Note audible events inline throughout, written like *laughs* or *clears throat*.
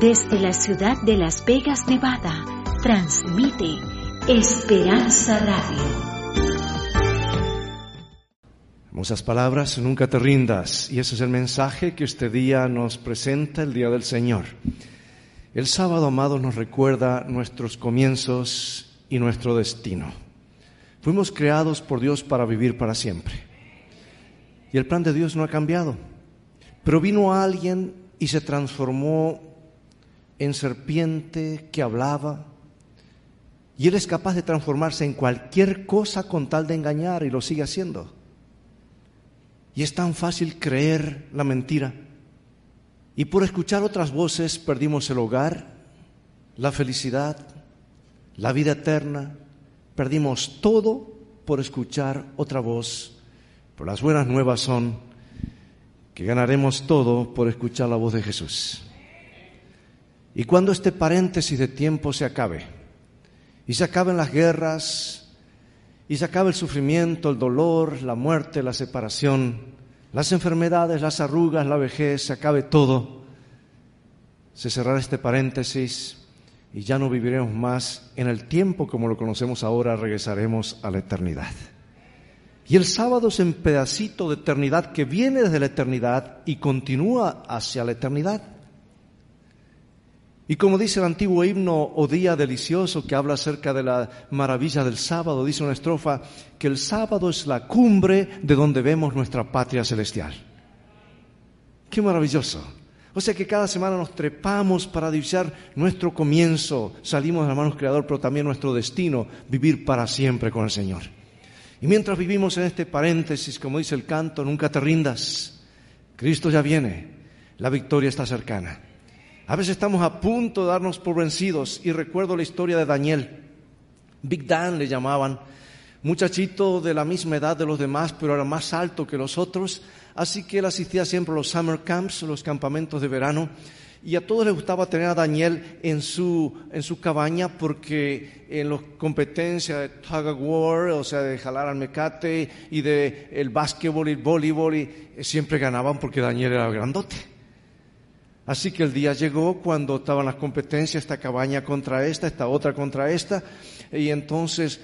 Desde la ciudad de Las Vegas, Nevada, transmite Esperanza Radio. Hermosas palabras, nunca te rindas. Y ese es el mensaje que este día nos presenta el Día del Señor. El sábado, amado, nos recuerda nuestros comienzos y nuestro destino. Fuimos creados por Dios para vivir para siempre. Y el plan de Dios no ha cambiado. Pero vino alguien y se transformó en serpiente que hablaba. Y Él es capaz de transformarse en cualquier cosa con tal de engañar y lo sigue haciendo. Y es tan fácil creer la mentira. Y por escuchar otras voces perdimos el hogar, la felicidad, la vida eterna. Perdimos todo por escuchar otra voz. Pero las buenas nuevas son que ganaremos todo por escuchar la voz de Jesús. Y cuando este paréntesis de tiempo se acabe, y se acaben las guerras, y se acabe el sufrimiento, el dolor, la muerte, la separación, las enfermedades, las arrugas, la vejez, se acabe todo, se cerrará este paréntesis y ya no viviremos más en el tiempo como lo conocemos ahora, regresaremos a la eternidad. Y el sábado es un pedacito de eternidad que viene desde la eternidad y continúa hacia la eternidad. Y como dice el antiguo himno o día delicioso que habla acerca de la maravilla del sábado, dice una estrofa que el sábado es la cumbre de donde vemos nuestra patria celestial. Qué maravilloso. O sea que cada semana nos trepamos para divisar nuestro comienzo, salimos de la mano del Creador, pero también nuestro destino, vivir para siempre con el Señor. Y mientras vivimos en este paréntesis, como dice el canto, nunca te rindas. Cristo ya viene, la victoria está cercana. A veces estamos a punto de darnos por vencidos y recuerdo la historia de Daniel. Big Dan le llamaban, muchachito de la misma edad de los demás, pero era más alto que los otros, así que él asistía siempre a los summer camps, los campamentos de verano, y a todos les gustaba tener a Daniel en su, en su cabaña porque en las competencias de tug of war, o sea, de jalar al mecate y de el básquetbol y el voleibol, y, siempre ganaban porque Daniel era grandote. Así que el día llegó cuando estaban las competencias, esta cabaña contra esta, esta otra contra esta, y entonces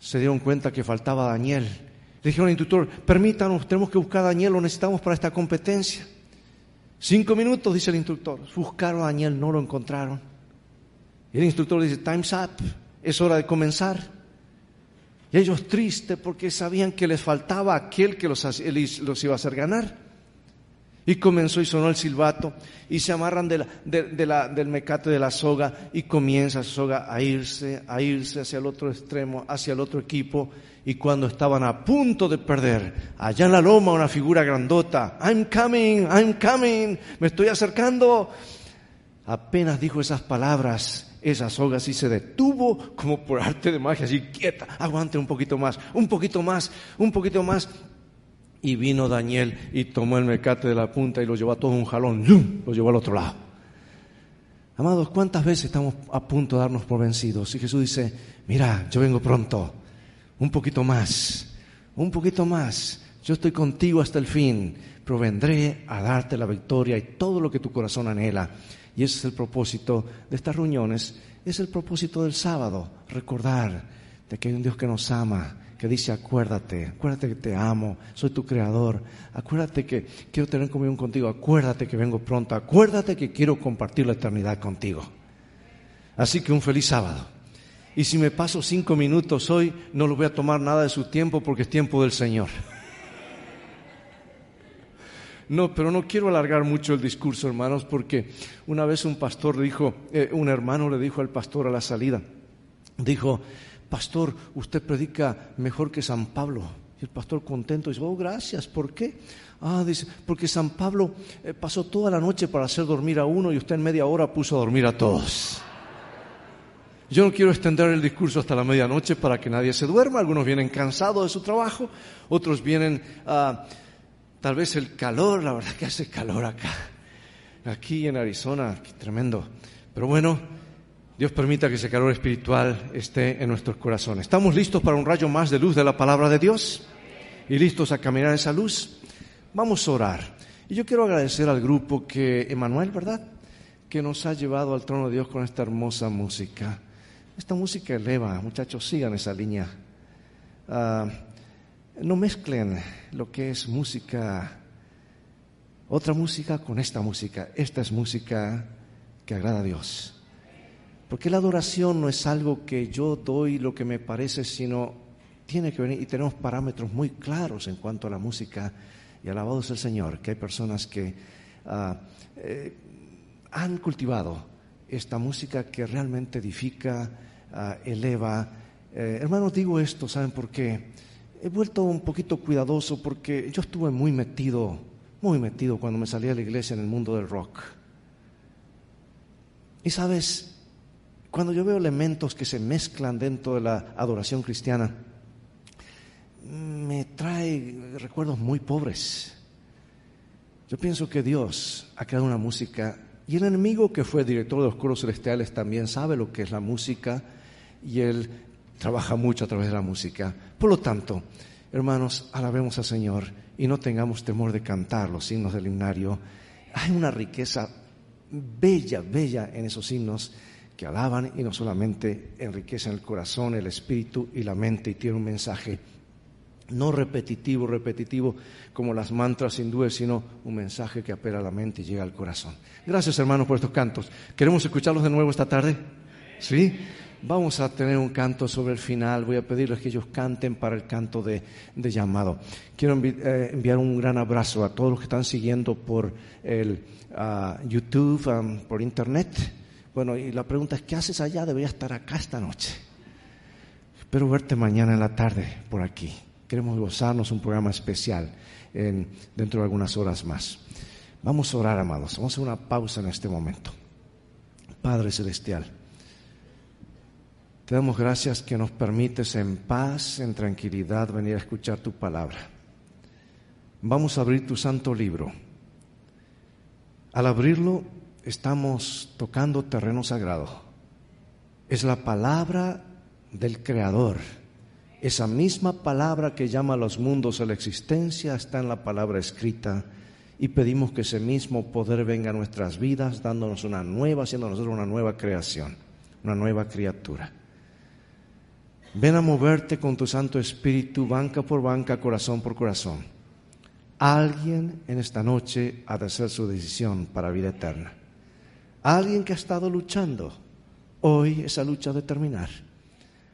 se dieron cuenta que faltaba Daniel. Le dijeron al instructor, permítanos, tenemos que buscar a Daniel, lo necesitamos para esta competencia. Cinco minutos, dice el instructor. Buscaron a Daniel, no lo encontraron. Y el instructor dice, time's up, es hora de comenzar. Y ellos tristes porque sabían que les faltaba aquel que los, los iba a hacer ganar. Y comenzó y sonó el silbato y se amarran de la, del mecate de la soga y comienza esa soga a irse, a irse hacia el otro extremo, hacia el otro equipo. Y cuando estaban a punto de perder, allá en la loma una figura grandota, I'm coming, I'm coming, me estoy acercando. Apenas dijo esas palabras, esa soga así se detuvo como por arte de magia, así quieta, aguante un poquito más, un poquito más, un poquito más. Y vino Daniel y tomó el mecate de la punta y lo llevó a todo un jalón, lo llevó al otro lado. Amados, ¿cuántas veces estamos a punto de darnos por vencidos? Y Jesús dice, mira, yo vengo pronto, un poquito más, un poquito más, yo estoy contigo hasta el fin, pero vendré a darte la victoria y todo lo que tu corazón anhela. Y ese es el propósito de estas reuniones, es el propósito del sábado, recordar de que hay un Dios que nos ama, que dice, acuérdate, acuérdate que te amo, soy tu creador, acuérdate que quiero tener comunión contigo, acuérdate que vengo pronto, acuérdate que quiero compartir la eternidad contigo. Así que un feliz sábado. Y si me paso cinco minutos hoy, no lo voy a tomar nada de su tiempo porque es tiempo del Señor. No, pero no quiero alargar mucho el discurso, hermanos, porque una vez un pastor dijo, eh, un hermano le dijo al pastor a la salida, dijo, pastor, usted predica mejor que San Pablo. Y el pastor contento dice, oh, gracias, ¿por qué? Ah, dice, porque San Pablo eh, pasó toda la noche para hacer dormir a uno y usted en media hora puso a dormir a todos. Yo no quiero extender el discurso hasta la medianoche para que nadie se duerma. Algunos vienen cansados de su trabajo, otros vienen, a tal vez el calor, la verdad que hace calor acá, aquí en Arizona, tremendo. Pero bueno, Dios permita que ese calor espiritual esté en nuestros corazones. ¿Estamos listos para un rayo más de luz de la palabra de Dios? ¿Y listos a caminar esa luz? Vamos a orar. Y yo quiero agradecer al grupo que, Emanuel, ¿verdad? que nos ha llevado al trono de Dios con esta hermosa música. Esta música eleva, muchachos, sigan esa línea. Ah, no mezclen lo que es música, otra música con esta música. Esta es música que agrada a Dios. Porque la adoración no es algo que yo doy lo que me parece, sino tiene que venir y tenemos parámetros muy claros en cuanto a la música. Y alabado el Señor, que hay personas que ah, eh, han cultivado esta música que realmente edifica, ah, eleva. Eh, hermanos, digo esto, ¿saben por qué? He vuelto un poquito cuidadoso porque yo estuve muy metido, muy metido cuando me salí a la iglesia en el mundo del rock. Y sabes, cuando yo veo elementos que se mezclan dentro de la adoración cristiana, me trae recuerdos muy pobres. Yo pienso que Dios ha creado una música y el enemigo que fue director de los coros celestiales también sabe lo que es la música y él trabaja mucho a través de la música. Por lo tanto, hermanos, alabemos al Señor y no tengamos temor de cantar los himnos del himnario. Hay una riqueza bella, bella en esos himnos que alaban y no solamente enriquecen el corazón, el espíritu y la mente y tienen un mensaje no repetitivo, repetitivo como las mantras hindúes, sino un mensaje que apela a la mente y llega al corazón. Gracias hermanos por estos cantos. ¿Queremos escucharlos de nuevo esta tarde? ¿Sí? Vamos a tener un canto sobre el final. Voy a pedirles que ellos canten para el canto de, llamado. Quiero eh, enviar un gran abrazo a todos los que están siguiendo por el ah, YouTube, um, por Internet. Bueno, y la pregunta es, ¿qué haces allá? Debería estar acá esta noche. Espero verte mañana en la tarde por aquí. Queremos gozarnos un programa especial dentro de algunas horas más. Vamos a orar, amados. Vamos a hacer una pausa en este momento. Padre Celestial. Te damos gracias que nos permites en paz, en tranquilidad, venir a escuchar tu palabra. Vamos a abrir tu santo libro. Al abrirlo, estamos tocando terreno sagrado. Es la palabra del Creador. Esa misma palabra que llama a los mundos a la existencia está en la palabra escrita y pedimos que ese mismo poder venga a nuestras vidas, dándonos una nueva, haciendo nosotros una nueva creación, una nueva criatura. Ven a moverte con tu Santo Espíritu, banca por banca, corazón por corazón. Alguien en esta noche ha de hacer su decisión para vida eterna. Alguien que ha estado luchando, hoy esa lucha ha de terminar.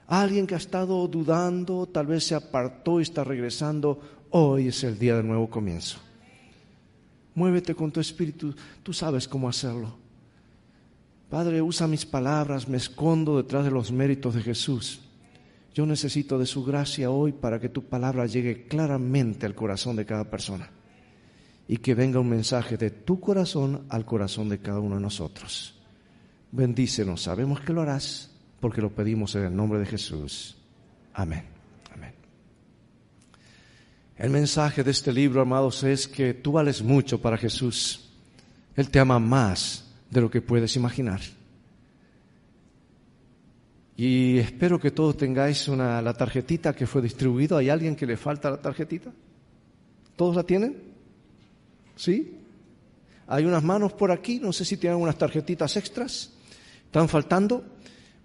Alguien que ha estado dudando, tal vez se apartó y está regresando, hoy es el día del nuevo comienzo. Muévete con tu espíritu, tú sabes cómo hacerlo. Padre, usa mis palabras, me escondo detrás de los méritos de Jesús. Yo necesito de su gracia hoy para que tu palabra llegue claramente al corazón de cada persona y que venga un mensaje de tu corazón al corazón de cada uno de nosotros. Bendícenos, sabemos que lo harás porque lo pedimos en el nombre de Jesús. Amén. Amén. El mensaje de este libro, amados, es que tú vales mucho para Jesús. Él te ama más de lo que puedes imaginar. Y espero que todos tengáis una, la tarjetita que fue distribuida. ¿Hay alguien que le falta la tarjetita? ¿Todos la tienen? ¿Sí? Hay unas manos por aquí, no sé si tienen unas tarjetitas extras. ¿Están faltando?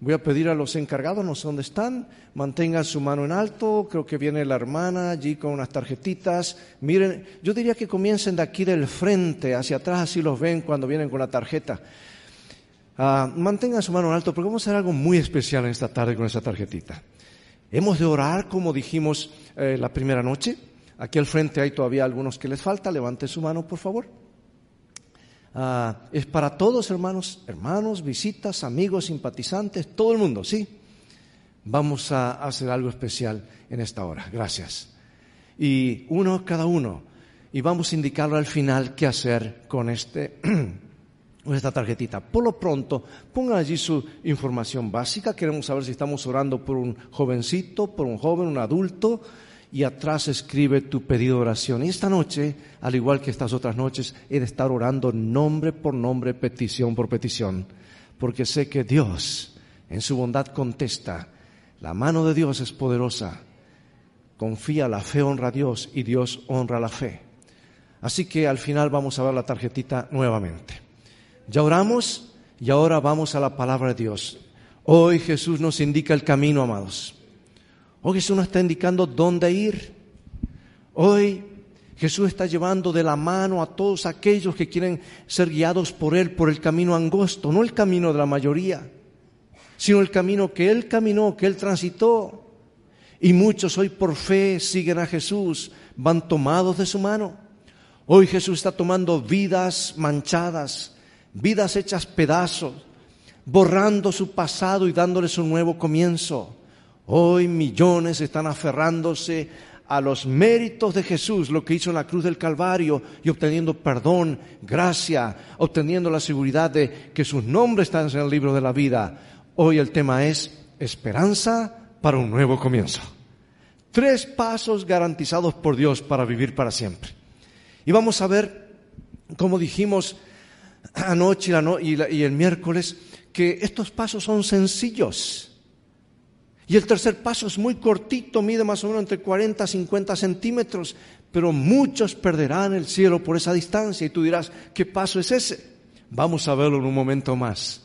Voy a pedir a los encargados, no sé dónde están, mantengan su mano en alto, creo que viene la hermana allí con unas tarjetitas. Miren, yo diría que comiencen de aquí del frente hacia atrás, así los ven cuando vienen con la tarjeta. Ah, mantengan su mano en alto porque vamos a hacer algo muy especial en esta tarde con esa tarjetita. Hemos de orar como dijimos eh, la primera noche. Aquí al frente hay todavía algunos que les falta. Levante su mano, por favor. Ah, es para todos, hermanos, hermanos, visitas, amigos, simpatizantes, todo el mundo, ¿sí? Vamos a hacer algo especial en esta hora. Gracias. Y uno cada uno. Y vamos a indicarlo al final qué hacer con este *clears throat* esta tarjetita. Por lo pronto, pongan allí su información básica. Queremos saber si estamos orando por un jovencito, por un joven, un adulto. Y atrás escribe tu pedido de oración. Y esta noche, al igual que estas otras noches, he de estar orando nombre por nombre, petición por petición. Porque sé que Dios, en su bondad, contesta. La mano de Dios es poderosa. Confía, la fe honra a Dios y Dios honra la fe. Así que al final vamos a ver la tarjetita nuevamente. Ya oramos y ahora vamos a la palabra de Dios. Hoy Jesús nos indica el camino, amados. Hoy Jesús nos está indicando dónde ir. Hoy Jesús está llevando de la mano a todos aquellos que quieren ser guiados por Él por el camino angosto, no el camino de la mayoría, sino el camino que Él caminó, que Él transitó. Y muchos hoy por fe siguen a Jesús, van tomados de su mano. Hoy Jesús está tomando vidas manchadas, vidas hechas pedazos, borrando su pasado y dándoles un nuevo comienzo. Hoy millones están aferrándose a los méritos de Jesús, lo que hizo en la cruz del Calvario y obteniendo perdón, gracia, obteniendo la seguridad de que sus nombres están en el libro de la vida. Hoy el tema es esperanza para un nuevo comienzo. Tres pasos garantizados por Dios para vivir para siempre. Y vamos a ver, como dijimos anoche y el miércoles, que estos pasos son sencillos y el tercer paso es muy cortito, mide más o menos entre 40 y 50 centímetros, pero muchos perderán el cielo por esa distancia y tú dirás, ¿qué paso es ese? Vamos a verlo en un momento más.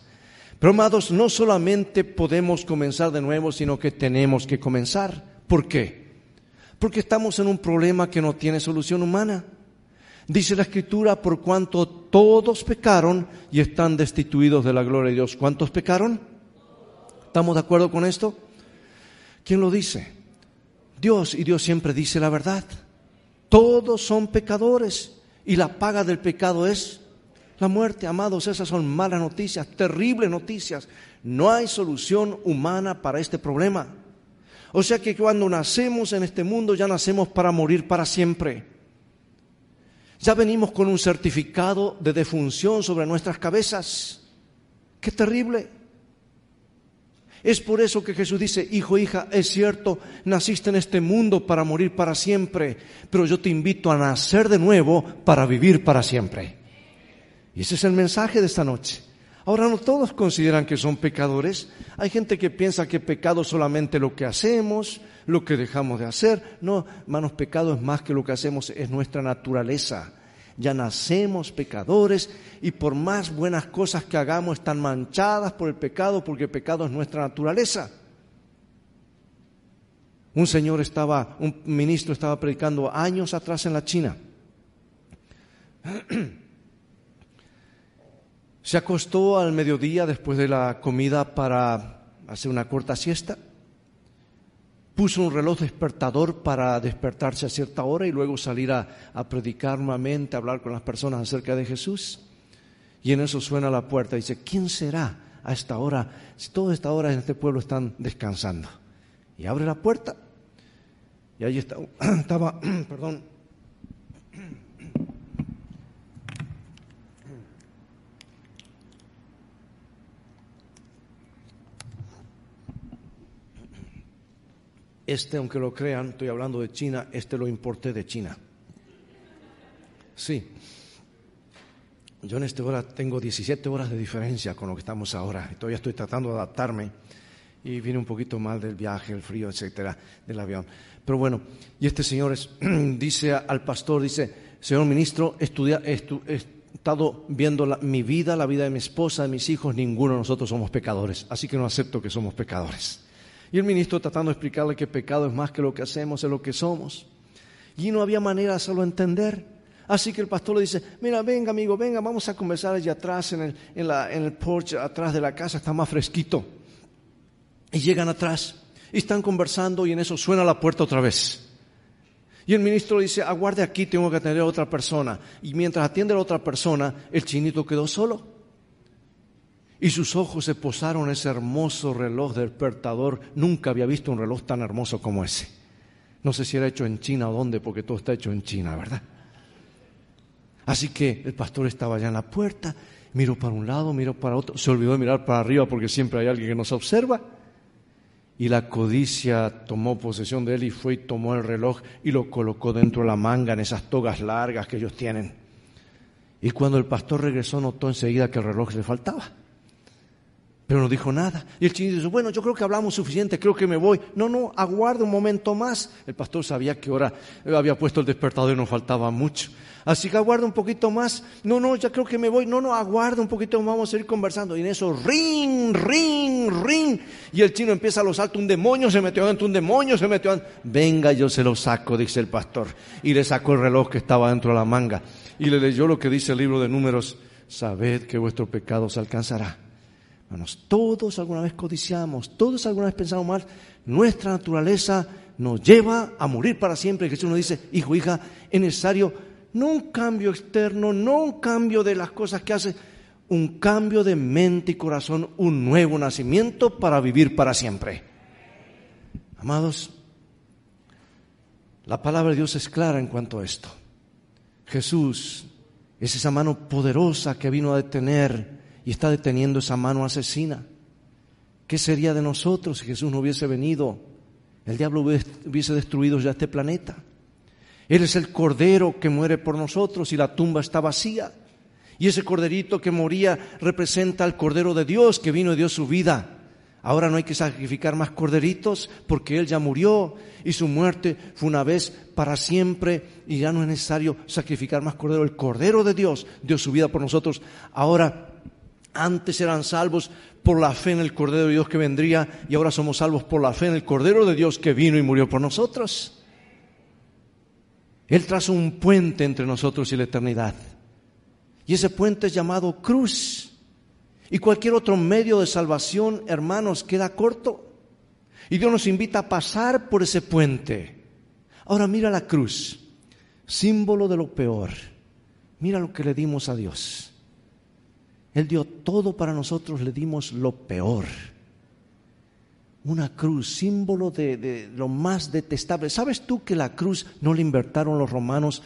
Pero amados, no solamente podemos comenzar de nuevo, sino que tenemos que comenzar. ¿Por qué? Porque estamos en un problema que no tiene solución humana. Dice la Escritura, por cuanto todos pecaron y están destituidos de la gloria de Dios. ¿Cuántos pecaron? ¿Estamos de acuerdo con esto? ¿Quién lo dice? Dios, y Dios siempre dice la verdad. Todos son pecadores y la paga del pecado es la muerte. Amados, esas son malas noticias, terribles noticias. No hay solución humana para este problema. O sea que cuando nacemos en este mundo ya nacemos para morir para siempre. Ya venimos con un certificado de defunción sobre nuestras cabezas. Qué terrible. Es por eso que Jesús dice, hijo, hija, es cierto, naciste en este mundo para morir para siempre, pero yo te invito a nacer de nuevo para vivir para siempre. Y ese es el mensaje de esta noche. Ahora no todos consideran que son pecadores. Hay gente que piensa que pecado es solamente lo que hacemos, lo que dejamos de hacer. No, hermanos, pecado es más que lo que hacemos, es nuestra naturaleza ya nacemos pecadores y por más buenas cosas que hagamos están manchadas por el pecado porque el pecado es nuestra naturaleza. Un señor estaba, un ministro estaba predicando años atrás en la China. Se acostó al mediodía después de la comida para hacer una corta siesta puso un reloj despertador para despertarse a cierta hora y luego salir a, predicar nuevamente, a hablar con las personas acerca de Jesús. Y en eso suena la puerta y dice, ¿quién será a esta hora? Si toda esta hora en este pueblo están descansando. Y abre la puerta y ahí está, *clears throat* estaba, *clears throat* perdón, Este, aunque lo crean, estoy hablando de China, este lo importé de China. Sí. Yo en esta hora tengo 17 horas de diferencia con lo que estamos ahora. Todavía estoy tratando de adaptarme y viene un poquito mal del viaje, el frío, etcétera, del avión. Pero bueno, y este señor *clears throat* dice al pastor, dice, señor ministro, estudia, he estado viendo mi vida, la vida de mi esposa, de mis hijos, ninguno de nosotros somos pecadores, así que no acepto que somos pecadores. Y el ministro tratando de explicarle que pecado es más que lo que hacemos, es lo que somos. Y no había manera de hacerlo entender. Así que el pastor le dice, mira, venga amigo, venga, vamos a conversar allá atrás, en el, porche, atrás de la casa, está más fresquito. Y llegan atrás y están conversando y en eso suena la puerta otra vez. Y el ministro dice, aguarde aquí, tengo que atender a otra persona. Y mientras atiende a la otra persona, el chinito quedó solo. Y sus ojos se posaron en ese hermoso reloj despertador. Nunca había visto un reloj tan hermoso como ese. No sé si era hecho en China o dónde, porque todo está hecho en China, ¿verdad? Así que el pastor estaba allá en la puerta, miró para un lado, miró para otro, se olvidó de mirar para arriba porque siempre hay alguien que nos observa. Y la codicia tomó posesión de él y fue y tomó el reloj y lo colocó dentro de la manga en esas togas largas que ellos tienen. Y cuando el pastor regresó notó enseguida que el reloj le faltaba Pero no dijo nada. Y el chino dice, bueno, yo creo que hablamos suficiente, creo que me voy. No, no, aguarde un momento más. El pastor sabía que ahora había puesto el despertador y no faltaba mucho. Así que aguarda un poquito más. No, no, ya creo que me voy. No, no, aguarda un poquito, vamos a ir conversando. Y en eso, ring, ring, ring. Y el chino empieza a los saltos. Un demonio se metió dentro, un demonio se metió dentro. Venga, yo se lo saco, dice el pastor. Y le sacó el reloj que estaba dentro de la manga. Y le leyó lo que dice el libro de números. Sabed que vuestro pecado se alcanzará Hermanos, todos alguna vez codiciamos, todos alguna vez pensamos mal, nuestra naturaleza nos lleva a morir para siempre. Jesús nos dice, hijo, hija, es necesario no un cambio externo, no un cambio de las cosas que hace, un cambio de mente y corazón, un nuevo nacimiento para vivir para siempre. Amados, la palabra de Dios es clara en cuanto a esto. Jesús es esa mano poderosa que vino a detener y está deteniendo esa mano asesina. ¿Qué sería de nosotros si Jesús no hubiese venido? El diablo hubiese destruido ya este planeta. Él es el cordero que muere por nosotros y la tumba está vacía. Y ese corderito que moría representa al cordero de Dios que vino y dio su vida. Ahora no hay que sacrificar más corderitos porque Él ya murió y su muerte fue una vez para siempre y ya no es necesario sacrificar más cordero. El cordero de Dios dio su vida por nosotros. Ahora antes eran salvos por la fe en el Cordero de Dios que vendría y ahora somos salvos por la fe en el Cordero de Dios que vino y murió por nosotros. Él trazó un puente entre nosotros y la eternidad. Y ese puente es llamado cruz. Y cualquier otro medio de salvación, hermanos, queda corto. Y Dios nos invita a pasar por ese puente. Ahora mira la cruz, símbolo de lo peor. Mira lo que le dimos a Dios. Él dio todo para nosotros, le dimos lo peor. Una cruz, símbolo de, lo más detestable. ¿Sabes tú que la cruz no la inventaron los romanos?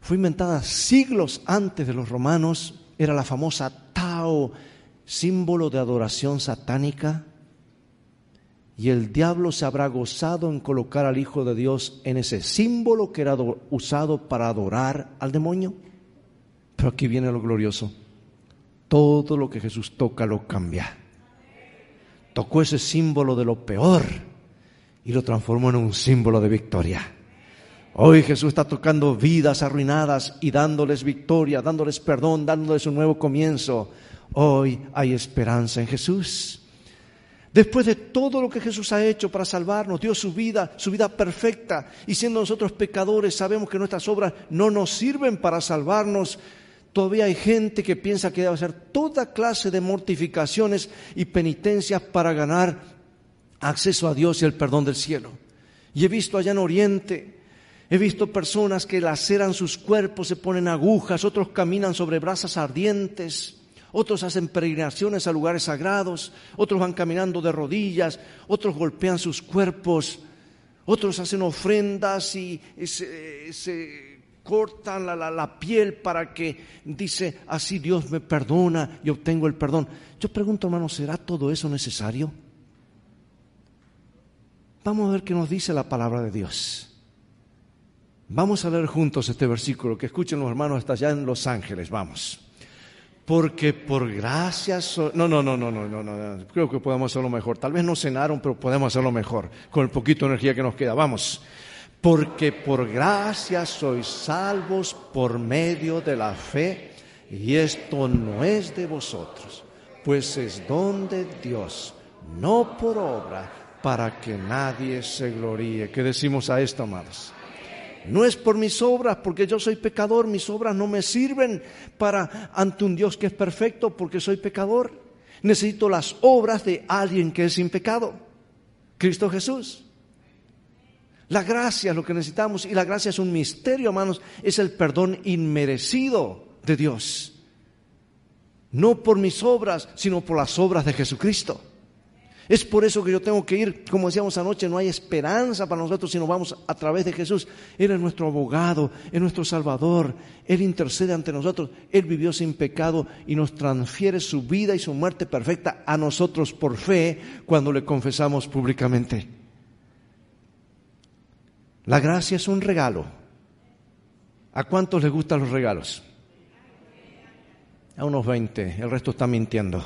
Fue inventada siglos antes de los romanos. Era la famosa Tao, símbolo de adoración satánica. Y el diablo se habrá gozado en colocar al Hijo de Dios en ese símbolo que era usado para adorar al demonio. Pero aquí viene lo glorioso. Todo lo que Jesús toca lo cambia. Tocó ese símbolo de lo peor y lo transformó en un símbolo de victoria. Hoy Jesús está tocando vidas arruinadas y dándoles victoria, dándoles perdón, dándoles un nuevo comienzo. Hoy hay esperanza en Jesús. Después de todo lo que Jesús ha hecho para salvarnos, dio su vida, su vida perfecta, y siendo nosotros pecadores, sabemos que nuestras obras no nos sirven para salvarnos, Todavía hay gente que piensa que debe hacer toda clase de mortificaciones y penitencias para ganar acceso a Dios y el perdón del cielo. Y he visto allá en Oriente, he visto personas que laceran sus cuerpos, se ponen agujas, otros caminan sobre brasas ardientes, otros hacen peregrinaciones a lugares sagrados, otros van caminando de rodillas, otros golpean sus cuerpos, otros hacen ofrendas y se, cortan la, piel para que dice, así Dios me perdona y obtengo el perdón. Yo pregunto, hermano, ¿será todo eso necesario? Vamos a ver qué nos dice la palabra de Dios. Vamos a leer juntos este versículo, que escuchen los hermanos hasta allá en Los Ángeles, vamos. Porque por gracia No, no, no, no, no, no, no, creo que podemos hacerlo mejor. Tal vez no cenaron, pero podemos hacerlo mejor, con el poquito de energía que nos queda. Vamos porque por gracia sois salvos por medio de la fe, y esto no es de vosotros, pues es don de Dios, no por obra, para que nadie se gloríe. ¿Qué decimos a esto, amados? No es por mis obras, porque yo soy pecador, mis obras no me sirven para ante un Dios que es perfecto, porque soy pecador. Necesito las obras de alguien que es sin pecado, Cristo Jesús. La gracia es lo que necesitamos y la gracia es un misterio, hermanos, es el perdón inmerecido de Dios. No por mis obras, sino por las obras de Jesucristo. Es por eso que yo tengo que ir, como decíamos anoche, no hay esperanza para nosotros si no vamos a través de Jesús. Él es nuestro abogado, es nuestro Salvador, Él intercede ante nosotros, Él vivió sin pecado y nos transfiere su vida y su muerte perfecta a nosotros por fe cuando le confesamos públicamente. La gracia es un regalo. ¿A cuántos les gustan los regalos? A unos 20, el resto está mintiendo.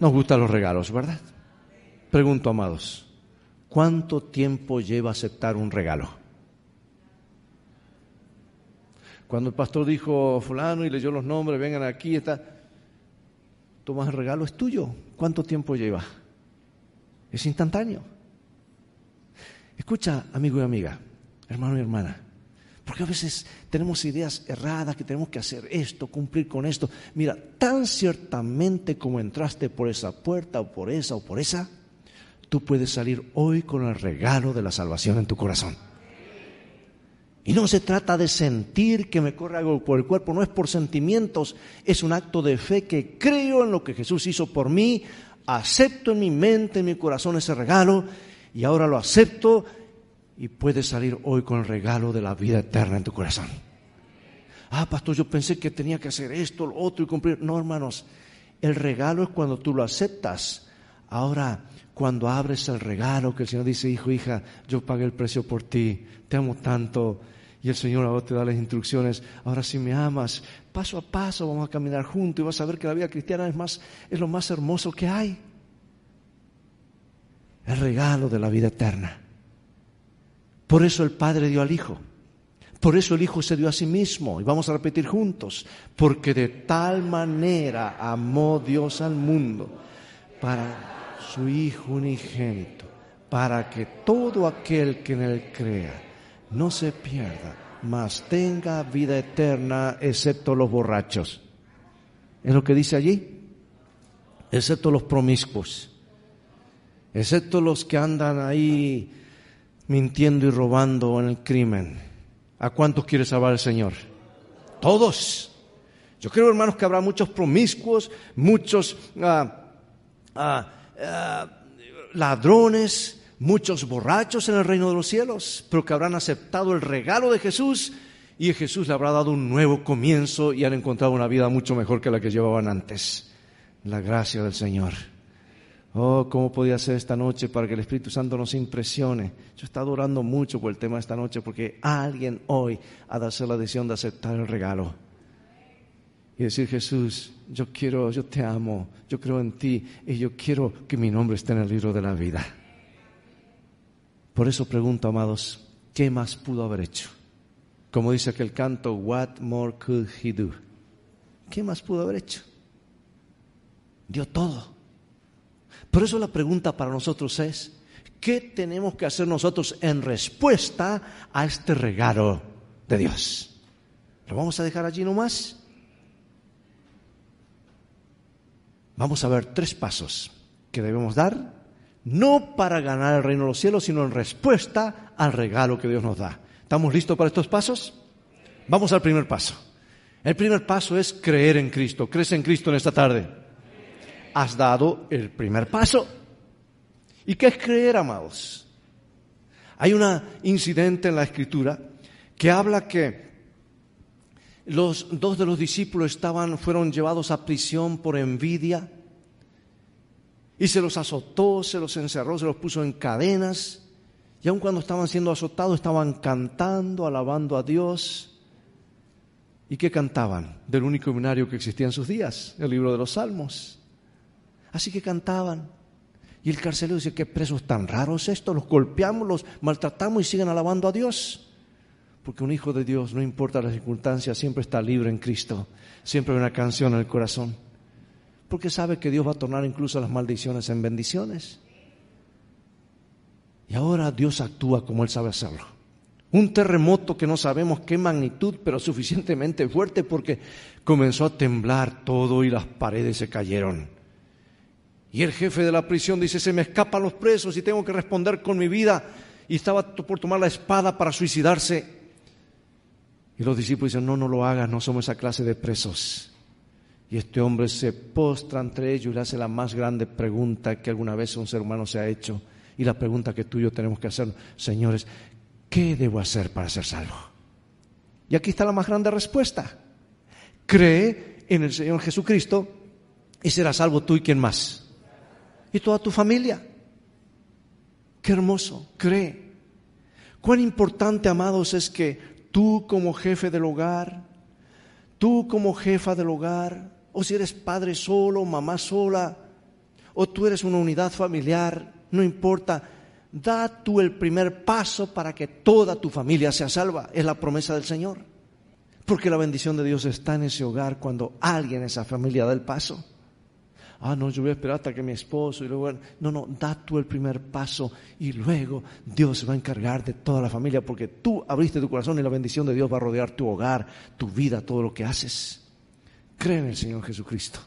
Nos gustan los regalos, ¿verdad? Pregunto, amados, ¿cuánto tiempo lleva aceptar un regalo? Cuando el pastor dijo fulano y leyó los nombres, vengan aquí, está, tomas el regalo, es tuyo. ¿Cuánto tiempo lleva? Es instantáneo. Escucha, amigo y amiga, hermano y hermana, porque a veces tenemos ideas erradas que tenemos que hacer esto, cumplir con esto. Mira, tan ciertamente como entraste por esa puerta o por esa o por esa, tú puedes salir hoy con el regalo de la salvación en tu corazón. Y no se trata de sentir que me corre algo por el cuerpo, no es por sentimientos, es un acto de fe que creo en lo que Jesús hizo por mí, acepto en mi mente, en mi corazón ese regalo y ahora lo acepto y puedes salir hoy con el regalo de la vida eterna en tu corazón. Ah, pastor, yo pensé que tenía que hacer esto, lo otro y cumplir. No, hermanos, el regalo es cuando tú lo aceptas. Ahora, cuando abres el regalo que el Señor dice, hijo, hija, yo pagué el precio por ti, te amo tanto. Y el Señor ahora te da las instrucciones. Ahora si me amas, paso a paso vamos a caminar juntos y vas a ver que la vida cristiana es, más, es lo más hermoso que hay. El regalo de la vida eterna. Por eso el Padre dio al Hijo. Por eso el Hijo se dio a sí mismo. Y vamos a repetir juntos. Porque de tal manera amó Dios al mundo para su Hijo unigénito, para que todo aquel que en él crea no se pierda, mas tenga vida eterna, excepto los borrachos. ¿Es lo que dice allí? Excepto los promiscuos, excepto los que andan ahí mintiendo y robando en el crimen. ¿A cuántos quiere salvar el Señor? Todos. Yo creo, hermanos, que habrá muchos promiscuos, muchos ah, ah, ah, ladrones, muchos borrachos en el reino de los cielos, pero que habrán aceptado el regalo de Jesús y Jesús le habrá dado un nuevo comienzo y han encontrado una vida mucho mejor que la que llevaban antes. La gracia del Señor. Oh, ¿cómo podía ser esta noche para que el Espíritu Santo nos impresione? Yo he estado orando mucho por el tema de esta noche porque alguien hoy ha de hacer la decisión de aceptar el regalo. Y decir, Jesús, yo quiero, yo te amo, yo creo en ti y yo quiero que mi nombre esté en el libro de la vida. Por eso pregunto, amados, ¿qué más pudo haber hecho? Como dice aquel canto, What more could he do? ¿Qué más pudo haber hecho? Dio todo. Por eso la pregunta para nosotros es, ¿qué tenemos que hacer nosotros en respuesta a este regalo de Dios? ¿Lo vamos a dejar allí nomás? Vamos a ver tres pasos que debemos dar, no para ganar el reino de los cielos, sino en respuesta al regalo que Dios nos da. ¿Estamos listos para estos pasos? Vamos al primer paso. El primer paso es creer en Cristo. ¿Crees en Cristo en esta tarde? Has dado el primer paso. ¿Y qué es creer, amados? Hay un incidente en la escritura que habla que los dos de los discípulos estaban, fueron llevados a prisión por envidia y se los azotó, se los encerró, se los puso en cadenas y aun cuando estaban siendo azotados estaban cantando, alabando a Dios. ¿Y qué cantaban? Del único himnario que existía en sus días, el libro de los Salmos. Así que cantaban. Y el carcelero dice, qué presos tan raros estos, los golpeamos, los maltratamos y siguen alabando a Dios. Porque un hijo de Dios, no importa las circunstancias, siempre está libre en Cristo. Siempre hay una canción en el corazón. Porque sabe que Dios va a tornar incluso las maldiciones en bendiciones. Y ahora Dios actúa como Él sabe hacerlo. Un terremoto que no sabemos qué magnitud, pero suficientemente fuerte porque comenzó a temblar todo y las paredes se cayeron. Y el jefe de la prisión dice, se me escapan los presos y tengo que responder con mi vida. Y estaba por tomar la espada para suicidarse. Y los discípulos dicen, no, no lo hagas, no somos esa clase de presos. Y este hombre se postra entre ellos y le hace la más grande pregunta que alguna vez un ser humano se ha hecho. Y la pregunta que tú y yo tenemos que hacer, señores, ¿qué debo hacer para ser salvo? Y aquí está la más grande respuesta. Cree en el Señor Jesucristo y será salvo tú y quien más y toda tu familia. Qué hermoso, cree. Cuán importante, amados, es que tú como jefe del hogar, tú como jefa del hogar, o si eres padre solo, mamá sola, o tú eres una unidad familiar, no importa, da tú el primer paso para que toda tu familia sea salva. Es la promesa del Señor. Porque la bendición de Dios está en ese hogar cuando alguien en esa familia da el paso. Ah, no, yo voy a esperar hasta que mi esposo y luego... No, no, da tú el primer paso y luego Dios se va a encargar de toda la familia porque tú abriste tu corazón y la bendición de Dios va a rodear tu hogar, tu vida, todo lo que haces. Cree en el Señor Jesucristo.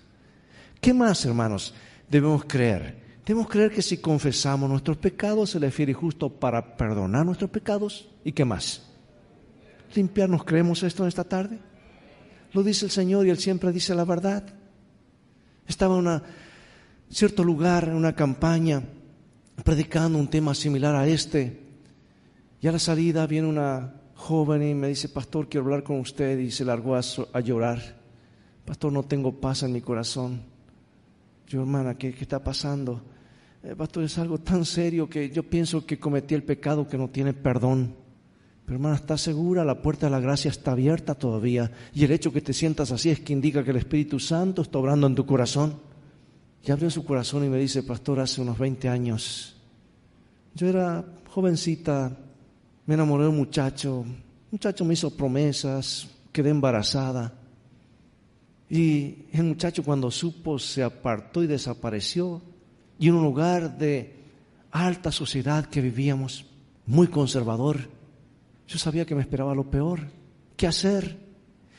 ¿Qué más, hermanos, debemos creer? Debemos creer que si confesamos nuestros pecados, Él es fiel y justo para perdonar nuestros pecados. ¿Y qué más? Limpiarnos, ¿creemos esto en esta tarde? Lo dice el Señor y Él siempre dice la verdad. Estaba en un cierto lugar, en una campaña, predicando un tema similar a este. Y a la salida viene una joven y me dice, pastor, quiero hablar con usted. Y se largó a, llorar. Pastor, no tengo paz en mi corazón. Yo, hermana, ¿qué, qué está pasando? Eh, pastor, es algo tan serio que yo pienso que cometí el pecado que no tiene perdón. Pero hermana, ¿estás segura? La puerta de la gracia está abierta todavía. Y el hecho que te sientas así es que indica que el Espíritu Santo está obrando en tu corazón. Y abrió su corazón y me dice, pastor, hace unos 20 años, yo era jovencita, me enamoré de un muchacho, un muchacho me hizo promesas, quedé embarazada. Y el muchacho cuando supo se apartó y desapareció y en un lugar de alta sociedad que vivíamos, muy conservador, yo sabía que me esperaba lo peor. ¿Qué hacer?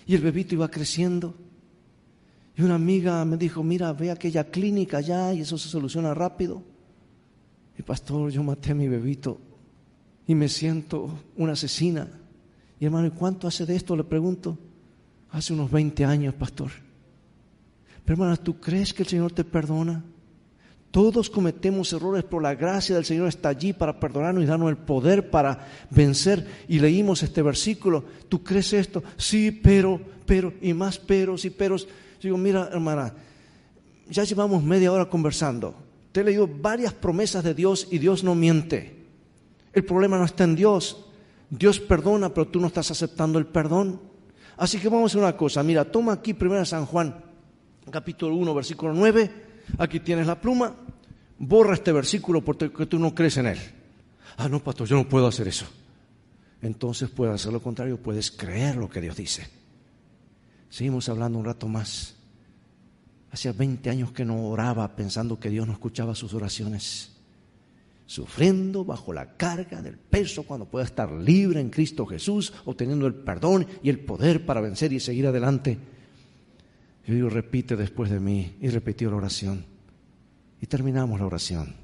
Y el bebito iba creciendo. Y una amiga me dijo, mira, ve aquella clínica allá y eso se soluciona rápido. Y pastor, yo maté a mi bebito y me siento una asesina. Y hermano, ¿y cuánto hace de esto? Le pregunto. Hace unos 20 años, pastor. Pero hermana, ¿tú crees que el Señor te perdona? Todos cometemos errores, pero la gracia del Señor está allí para perdonarnos y darnos el poder para vencer. Y leímos este versículo. ¿Tú crees esto? Sí, pero, pero, y más peros y peros. digo, mira, hermana, ya llevamos media hora conversando. Te he leído varias promesas de Dios y Dios no miente. El problema no está en Dios. Dios perdona, pero tú no estás aceptando el perdón. Así que vamos a hacer una cosa. Mira, toma aquí primero San Juan, capítulo 1, versículo 9 aquí tienes la pluma, borra este versículo porque tú no crees en él. Ah, no, pastor, yo no puedo hacer eso. Entonces puedes hacer lo contrario, puedes creer lo que Dios dice. Seguimos hablando un rato más. Hacía 20 años que no oraba pensando que Dios no escuchaba sus oraciones. Sufriendo bajo la carga del peso cuando pueda estar libre en Cristo Jesús, obteniendo el perdón y el poder para vencer y seguir adelante. Yo digo, repite después de mí. Y repitió la oración. Y terminamos la oración.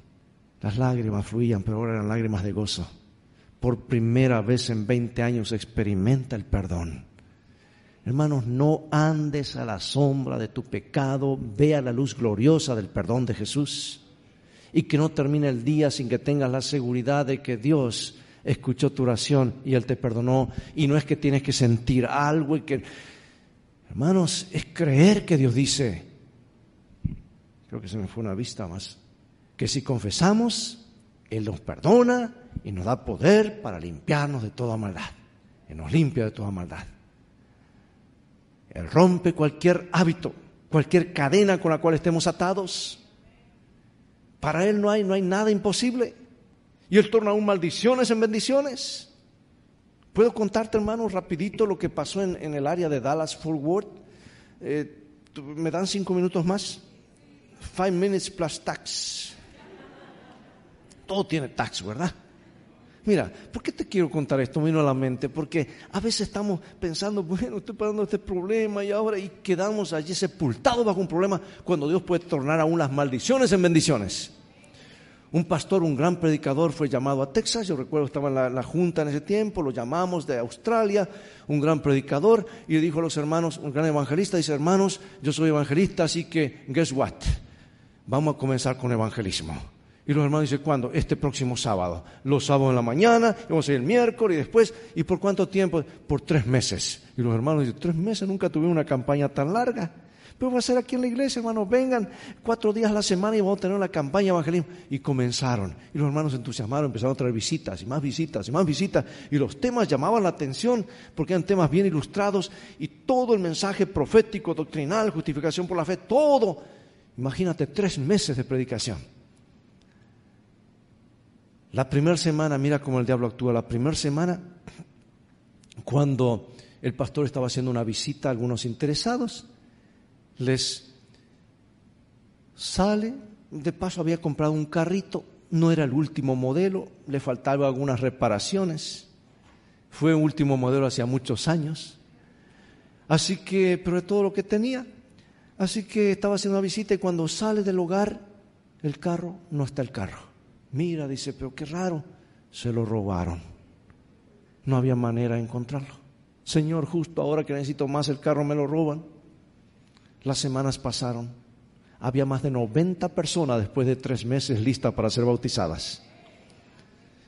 Las lágrimas fluían, pero ahora eran lágrimas de gozo. Por primera vez en 20 años experimenta el perdón. Hermanos, no andes a la sombra de tu pecado, vea la luz gloriosa del perdón de Jesús y que no termine el día sin que tengas la seguridad de que Dios escuchó tu oración y Él te perdonó y no es que tienes que sentir algo y que Hermanos, es creer que Dios dice, creo que se me fue una vista más, que si confesamos, Él nos perdona y nos da poder para limpiarnos de toda maldad. Él nos limpia de toda maldad. Él rompe cualquier hábito, cualquier cadena con la cual estemos atados. Para Él no hay, no hay nada imposible. Y Él torna aún maldiciones en bendiciones. Puedo contarte, hermano, rapidito lo que pasó en, el área de Dallas Fort Worth. Eh, ¿Me dan cinco minutos más? Five minutes plus tax. Todo tiene tax, ¿verdad? Mira, ¿por qué te quiero contar esto? Me vino a la mente, porque a veces estamos pensando, bueno, estoy pasando este problema y ahora y quedamos allí sepultados bajo un problema cuando Dios puede tornar aún las maldiciones en bendiciones. Un pastor, un gran predicador fue llamado a Texas, yo recuerdo estaba en la, junta en ese tiempo, lo llamamos de Australia, un gran predicador, y le dijo a los hermanos, un gran evangelista, dice, hermanos, yo soy evangelista, así que, guess what, vamos a comenzar con evangelismo. Y los hermanos dicen, ¿cuándo? Este próximo sábado. Los sábados en la mañana, vamos a ir el miércoles y después, ¿y por cuánto tiempo? Por tres meses. Y los hermanos dicen, tres meses, nunca tuve una campaña tan larga. Pero va a ser aquí en la iglesia, hermanos. Vengan cuatro días a la semana y vamos a tener una campaña evangelismo. Y comenzaron. Y los hermanos entusiasmaron, empezaron a traer visitas y más visitas y más visitas. Y los temas llamaban la atención porque eran temas bien ilustrados. Y todo el mensaje profético, doctrinal, justificación por la fe, todo. Imagínate tres meses de predicación. La primera semana, mira cómo el diablo actúa, la primera semana, cuando el pastor estaba haciendo una visita a algunos interesados, les sale, de paso había comprado un carrito, no era el último modelo, le faltaban algunas reparaciones, fue un último modelo hacía muchos años, así que, pero de todo lo que tenía, así que estaba haciendo una visita y cuando sale del hogar, el carro, no está el carro. Mira, dice, pero qué raro, se lo robaron. No había manera de encontrarlo. Señor, justo ahora que necesito más el carro me lo roban. Las semanas pasaron había más de 90 personas después de tres meses listas para ser bautizadas.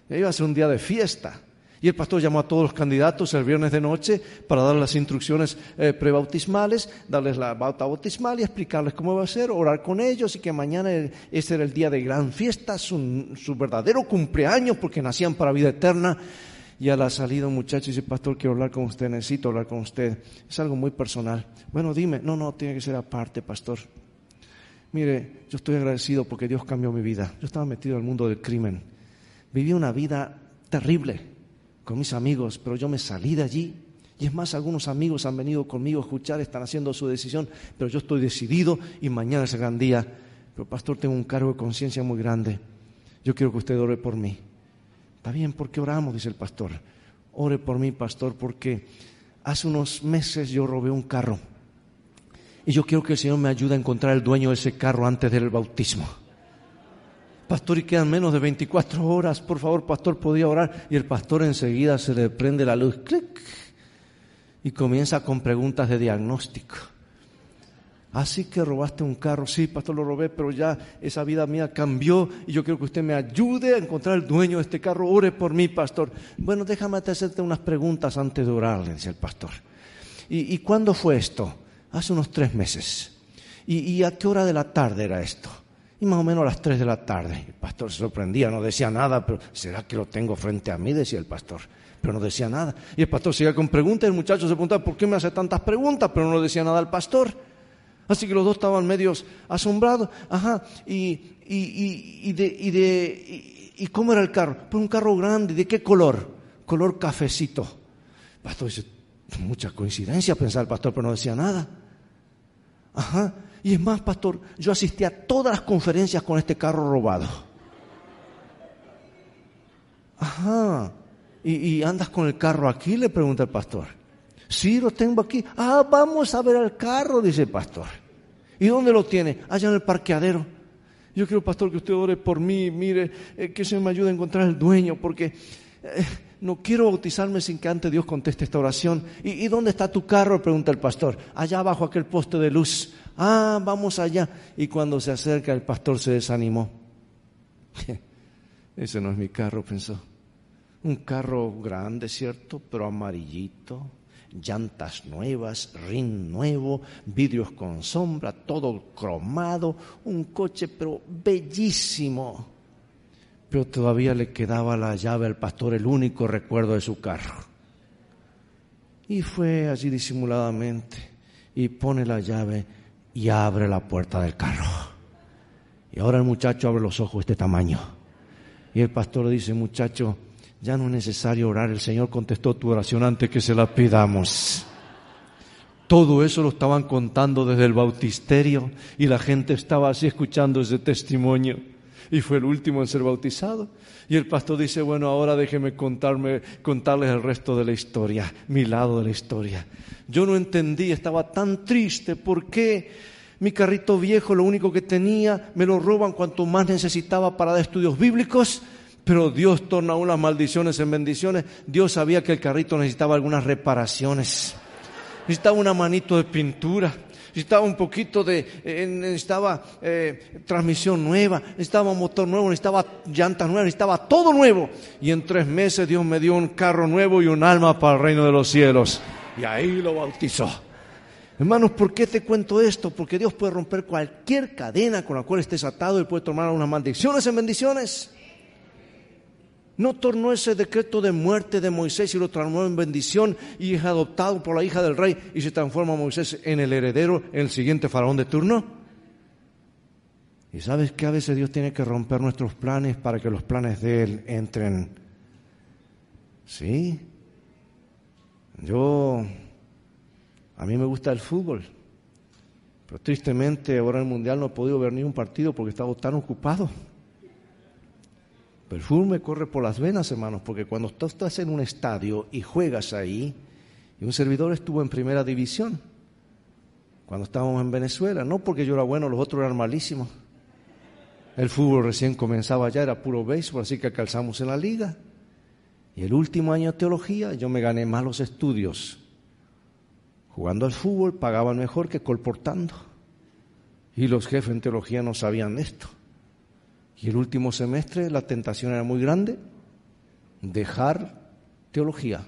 Iba a ser un día de fiesta. Y el pastor llamó a todos los candidatos el viernes de noche para darles las instrucciones eh, prebautismales, darles la bauta bautismal y explicarles cómo va a ser, orar con ellos y que mañana ese era el día de gran fiesta, su verdadero cumpleaños porque nacían para vida eterna. Y a la salida un muchacho dice, pastor, quiero hablar con usted, necesito hablar con usted. Es algo muy personal. Bueno, dime, no, no, tiene que ser aparte, pastor. Mire, yo estoy agradecido porque Dios cambió mi vida. Yo estaba metido en el mundo del crimen. Viví una vida terrible con mis amigos, pero yo me salí de allí. Y es más, algunos amigos han venido conmigo a escuchar, están haciendo su decisión, pero yo estoy decidido y mañana es el gran día. Pero pastor, tengo un cargo de conciencia muy grande. Yo quiero que usted ore por mí. Está bien, ¿por qué oramos? Dice el pastor. Ore por mí, pastor, porque hace unos meses yo robé un carro y yo quiero que el Señor me ayude a encontrar el dueño de ese carro antes del bautismo. Pastor, y quedan menos de 24 horas. Por favor, pastor, podía orar. Y el pastor enseguida se le prende la luz. ¡Clic! Y comienza con preguntas de diagnóstico. Así que robaste un carro. Sí, pastor, lo robé, pero ya esa vida mía cambió y yo quiero que usted me ayude a encontrar el dueño de este carro. Ore por mí, pastor. Bueno, déjame hacerte unas preguntas antes de orar, decía el pastor. ¿Y, cuándo fue esto? hace unos tres meses. ¿Y, a qué hora de la tarde era esto? Y más o menos a las tres de la tarde. El pastor se sorprendía, no decía nada, pero ¿será que lo tengo frente a mí? decía el pastor. Pero no decía nada. Y el pastor seguía con preguntas el muchacho se preguntaba, ¿por qué me hace tantas preguntas? Pero no decía nada al pastor. Así que los dos estaban medios asombrados. Ajá. Y, y, de, y, de, y, cómo era el carro? Pues un carro grande. ¿De qué color? Color cafecito. El pastor dice, mucha coincidencia, pensaba el pastor, pero no decía nada. Ajá. Y es más, pastor, yo asistí a todas las conferencias con este carro robado. Ajá. ¿Y, andas con el carro aquí? Le pregunta el pastor. Sí, lo tengo aquí. Ah, vamos a ver el carro, dice el pastor. ¿Y dónde lo tiene? Allá en el parqueadero. Yo quiero, pastor, que usted ore por mí, mire, eh, que se me ayude a encontrar el dueño, porque eh, no quiero bautizarme sin que antes Dios conteste esta oración. ¿Y, dónde está tu carro? pregunta el pastor. Allá abajo aquel poste de luz. Ah, vamos allá. Y cuando se acerca el pastor se desanimó. *laughs* Ese no es mi carro, pensó. Un carro grande, ¿cierto? Pero amarillito, llantas nuevas, rin nuevo, vidrios con sombra, todo cromado, un coche pero bellísimo pero todavía le quedaba la llave al pastor, el único recuerdo de su carro. Y fue allí disimuladamente y pone la llave y abre la puerta del carro. Y ahora el muchacho abre los ojos de este tamaño. Y el pastor dice, muchacho, ya no es necesario orar, el Señor contestó tu oración antes que se la pidamos. Todo eso lo estaban contando desde el bautisterio y la gente estaba así escuchando ese testimonio y fue el último en ser bautizado. Y el pastor dice, bueno, ahora déjeme contarme, contarles el resto de la historia, mi lado de la historia. Yo no entendí, estaba tan triste, ¿por qué mi carrito viejo, lo único que tenía, me lo roban cuanto más necesitaba para dar estudios bíblicos? Pero Dios torna unas maldiciones en bendiciones. Dios sabía que el carrito necesitaba algunas reparaciones. Necesitaba una manito de pintura necesitaba un poquito de, eh, necesitaba eh, transmisión nueva, necesitaba motor nuevo, necesitaba llantas nuevas, necesitaba todo nuevo. Y en tres meses Dios me dio un carro nuevo y un alma para el reino de los cielos. Y ahí lo bautizó. Hermanos, ¿por qué te cuento esto? Porque Dios puede romper cualquier cadena con la cual estés atado y puede tomar unas maldiciones en bendiciones. No tornó ese decreto de muerte de Moisés y lo transformó en bendición y es adoptado por la hija del rey y se transforma Moisés en el heredero, en el siguiente faraón de turno. Y sabes que a veces Dios tiene que romper nuestros planes para que los planes de Él entren. Sí. Yo, a mí me gusta el fútbol, pero tristemente ahora en el Mundial no he podido ver ni un partido porque he estado tan ocupado. Pero el fútbol me corre por las venas, hermanos, porque cuando tú estás en un estadio y juegas ahí, y un servidor estuvo en primera división, cuando estábamos en Venezuela, no porque yo era bueno, los otros eran malísimos. El fútbol recién comenzaba ya, era puro béisbol, así que calzamos en la liga. Y el último año de teología yo me gané más los estudios. Jugando al fútbol pagaban mejor que colportando. Y los jefes en teología no sabían esto. Y el último semestre la tentación era muy grande, dejar teología,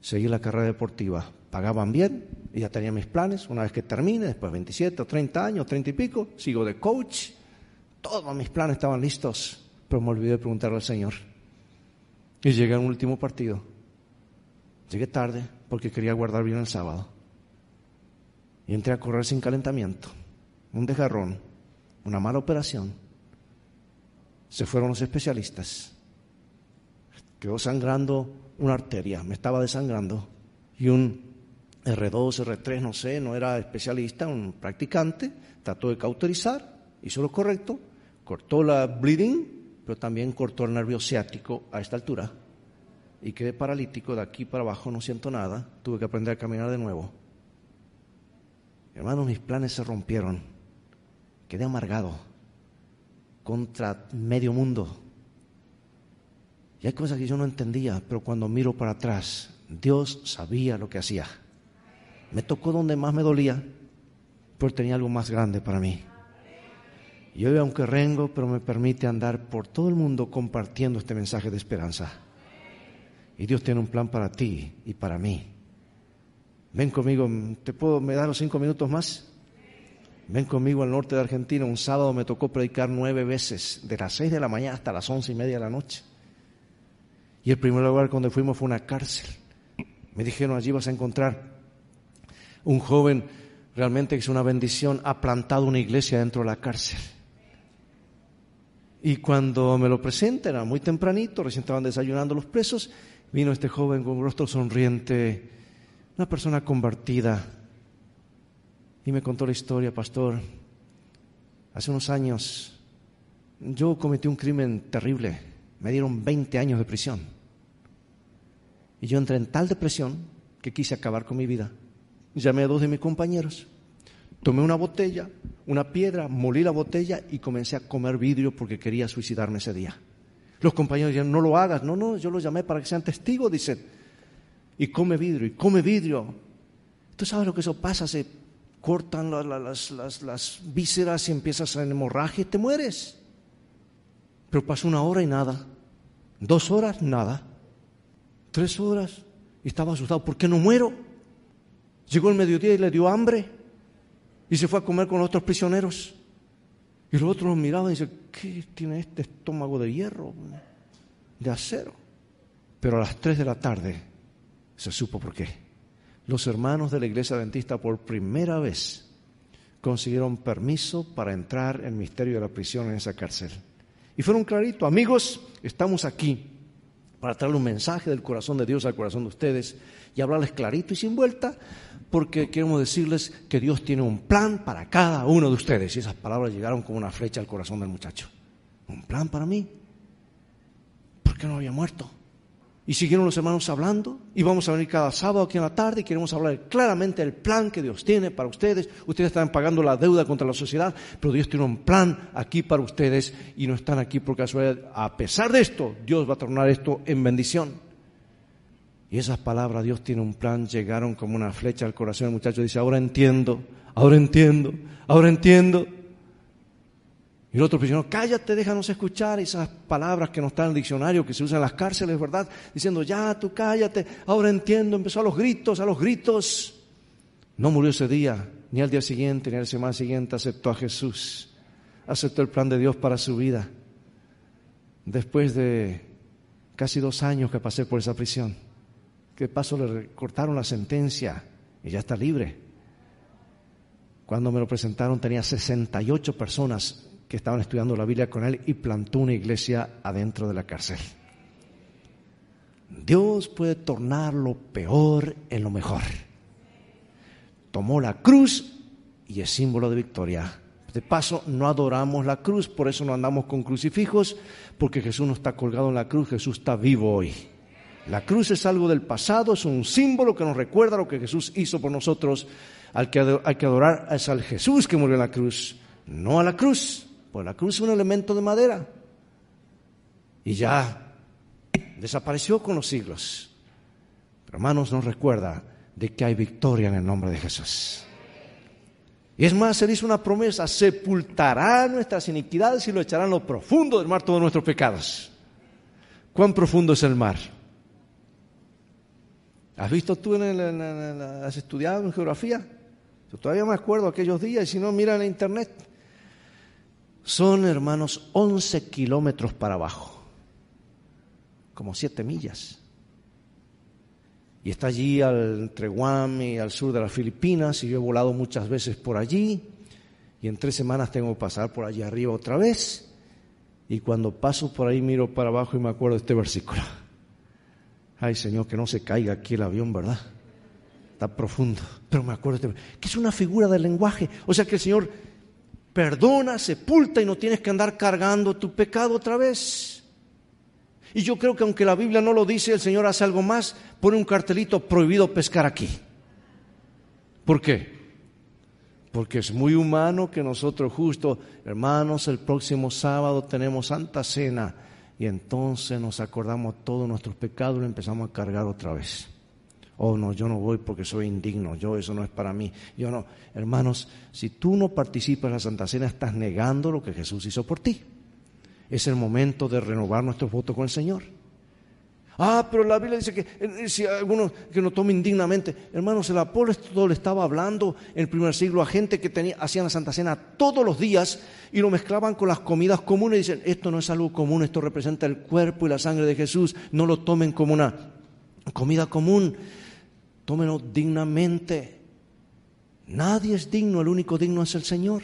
seguir la carrera deportiva. Pagaban bien, y ya tenía mis planes, una vez que termine, después de 27 o 30 años, 30 y pico, sigo de coach, todos mis planes estaban listos, pero me olvidé de preguntarle al Señor. Y llegué a último partido. Llegué tarde porque quería guardar bien el sábado. Y entré a correr sin calentamiento. Un desgarrón, una mala operación. Se fueron los especialistas. Quedó sangrando una arteria, me estaba desangrando. Y un R2, R3, no sé, no era especialista, un practicante, trató de cauterizar, hizo lo correcto, cortó la bleeding, pero también cortó el nervio ciático a esta altura. Y quedé paralítico de aquí para abajo, no siento nada, tuve que aprender a caminar de nuevo. Hermanos, mis planes se rompieron. Quedé amargado contra medio mundo. Y hay cosas que yo no entendía, pero cuando miro para atrás, Dios sabía lo que hacía. Me tocó donde más me dolía, pero tenía algo más grande para mí. Y hoy, aunque rengo, pero me permite andar por todo el mundo compartiendo este mensaje de esperanza. Y Dios tiene un plan para ti y para mí. Ven conmigo, ¿te puedo, me das los cinco minutos más? Ven conmigo al norte de Argentina. Un sábado me tocó predicar nueve veces, de las seis de la mañana hasta las once y media de la noche. Y el primer lugar donde fuimos fue una cárcel. Me dijeron, allí vas a encontrar un joven realmente que es una bendición, ha plantado una iglesia dentro de la cárcel. Y cuando me lo presenta, era muy tempranito, recién estaban desayunando los presos, vino este joven con rostro sonriente, una persona convertida, y me contó la historia, pastor. Hace unos años yo cometí un crimen terrible, me dieron 20 años de prisión. Y yo entré en tal depresión que quise acabar con mi vida. Llamé a dos de mis compañeros, tomé una botella, una piedra, molí la botella y comencé a comer vidrio porque quería suicidarme ese día. Los compañeros dijeron, no lo hagas. No, no, yo los llamé para que sean testigos, dicen. Y come vidrio, y come vidrio. ¿Tú sabes lo que eso pasa? Se cortan las, vísceras y empiezas a hemorragia te mueres. Pero pasó una hora y nada. Dos horas, nada. Tres horas. Y estaba asustado. ¿Por qué no muero? Llegó el mediodía y le dio hambre y se fue a comer con los otros prisioneros. Y los otros lo miraban y dicen, ¿qué tiene este estómago de hierro, de acero? Pero a las tres de la tarde se supo por qué. Los hermanos de la iglesia adventista por primera vez consiguieron permiso para entrar en el misterio de la prisión en esa cárcel. Y fueron claritos, amigos, estamos aquí para traerle un mensaje del corazón de Dios al corazón de ustedes y hablarles clarito y sin vuelta porque queremos decirles que Dios tiene un plan para cada uno de ustedes. Y esas palabras llegaron como una flecha al corazón del muchacho. Un plan para mí. ¿Por qué no había muerto? Y siguieron los hermanos hablando y vamos a venir cada sábado aquí en la tarde y queremos hablar claramente del plan que Dios tiene para ustedes. Ustedes están pagando la deuda contra la sociedad, pero Dios tiene un plan aquí para ustedes y no están aquí por casualidad. A pesar de esto, Dios va a tornar esto en bendición. Y esas palabras, Dios tiene un plan, llegaron como una flecha al corazón del muchacho. Dice, ahora entiendo, ahora entiendo, ahora entiendo. Y el otro prisionero, cállate, déjanos escuchar esas palabras que no están en el diccionario, que se usan en las cárceles, ¿verdad? Diciendo, ya, tú cállate, ahora entiendo. Empezó a los gritos, a los gritos. No murió ese día, ni al día siguiente, ni al semana siguiente, aceptó a Jesús. Aceptó el plan de Dios para su vida. Después de casi dos años que pasé por esa prisión que paso le cortaron la sentencia y ya está libre. Cuando me lo presentaron tenía 68 personas que estaban estudiando la Biblia con él y plantó una iglesia adentro de la cárcel. Dios puede tornar lo peor en lo mejor. Tomó la cruz y es símbolo de victoria. De paso, no adoramos la cruz, por eso no andamos con crucifijos, porque Jesús no está colgado en la cruz, Jesús está vivo hoy. La cruz es algo del pasado, es un símbolo que nos recuerda lo que Jesús hizo por nosotros. Al que hay que adorar es al Jesús que murió en la cruz, no a la cruz, pues la cruz es un elemento de madera. Y ya desapareció con los siglos. Pero hermanos, nos recuerda de que hay victoria en el nombre de Jesús. Y es más, Él hizo una promesa, sepultará nuestras iniquidades y lo echará en lo profundo del mar todos nuestros pecados. ¿Cuán profundo es el mar? ¿Has visto tú, en el, has estudiado en geografía? Yo todavía me acuerdo aquellos días, y si no, mira en internet. Son, hermanos, 11 kilómetros para abajo, como 7 millas. Y está allí entre Guam y al sur de las Filipinas, y yo he volado muchas veces por allí, y en tres semanas tengo que pasar por allí arriba otra vez, y cuando paso por ahí miro para abajo y me acuerdo de este versículo. *laughs* Ay Señor, que no se caiga aquí el avión, ¿verdad? Está profundo. Pero me acuerdo de este, que es una figura del lenguaje. O sea que el Señor perdona, sepulta y no tienes que andar cargando tu pecado otra vez. Y yo creo que aunque la Biblia no lo dice, el Señor hace algo más, pone un cartelito prohibido pescar aquí. ¿Por qué? Porque es muy humano que nosotros justo, hermanos, el próximo sábado tenemos Santa Cena y entonces nos acordamos todos nuestros pecados y empezamos a cargar otra vez. Oh, no, yo no voy porque soy indigno, yo eso no es para mí. Yo no, hermanos, si tú no participas en la Santa Cena estás negando lo que Jesús hizo por ti es el momento de renovar nuestros votos con el Señor. Ah, pero la Biblia dice que eh, si alguno que no tome indignamente, hermanos, el apóstol estaba hablando en el primer siglo a gente que tenía, hacían la Santa Cena todos los días y lo mezclaban con las comidas comunes y dicen, esto no es algo común, esto representa el cuerpo y la sangre de Jesús, no lo tomen como una comida común, tómenlo dignamente. Nadie es digno, el único digno es el Señor.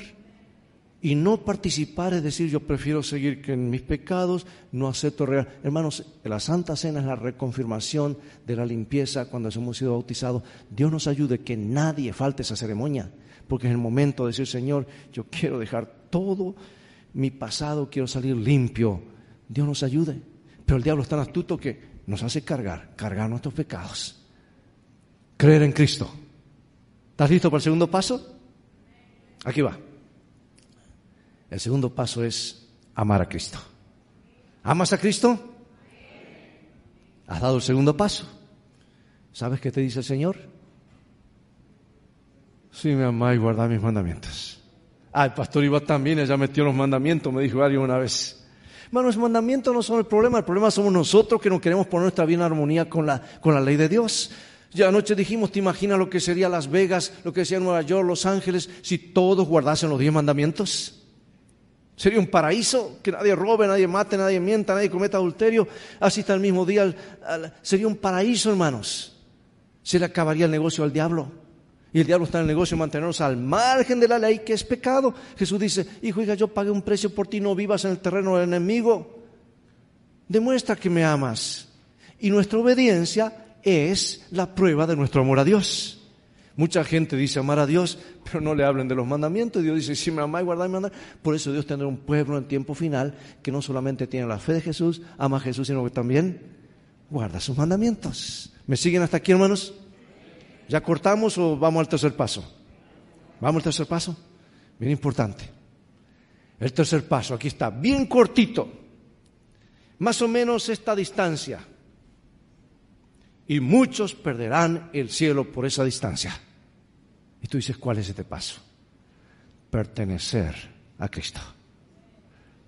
Y no participar es decir, yo prefiero seguir que en mis pecados, no acepto real. Hermanos, la Santa Cena es la reconfirmación de la limpieza cuando hemos sido bautizados. Dios nos ayude que nadie falte esa ceremonia, porque es el momento de decir, Señor, yo quiero dejar todo mi pasado, quiero salir limpio. Dios nos ayude. Pero el diablo es tan astuto que nos hace cargar, cargar nuestros pecados. Creer en Cristo. ¿Estás listo para el segundo paso? Aquí va. El segundo paso es amar a Cristo. ¿Amas a Cristo? ¿Has dado el segundo paso? ¿Sabes qué te dice el Señor? Sí, me amáis y guardad mis mandamientos. Ah, el pastor iba también, ella metió los mandamientos, me dijo alguien una vez. Bueno, los mandamientos no son el problema, el problema somos nosotros que no queremos poner nuestra vida en armonía con la, con la ley de Dios. Ya anoche dijimos, ¿te imaginas lo que sería Las Vegas, lo que sería Nueva York, Los Ángeles, si todos guardasen los diez mandamientos? Sería un paraíso, que nadie robe, nadie mate, nadie mienta, nadie cometa adulterio. Así está el mismo día. Sería un paraíso, hermanos. Se le acabaría el negocio al diablo. Y el diablo está en el negocio de mantenernos al margen de la ley, que es pecado. Jesús dice, hijo, hija, yo pagué un precio por ti, no vivas en el terreno del enemigo. Demuestra que me amas. Y nuestra obediencia es la prueba de nuestro amor a Dios. Mucha gente dice amar a Dios, pero no le hablen de los mandamientos. Dios dice, si me amáis, guardáis mandamientos. Por eso Dios tendrá un pueblo en tiempo final que no solamente tiene la fe de Jesús, ama a Jesús, sino que también guarda sus mandamientos. ¿Me siguen hasta aquí, hermanos? ¿Ya cortamos o vamos al tercer paso? ¿Vamos al tercer paso? Bien importante. El tercer paso, aquí está, bien cortito. Más o menos esta distancia. Y muchos perderán el cielo por esa distancia. Y tú dices, ¿cuál es este paso? Pertenecer a Cristo.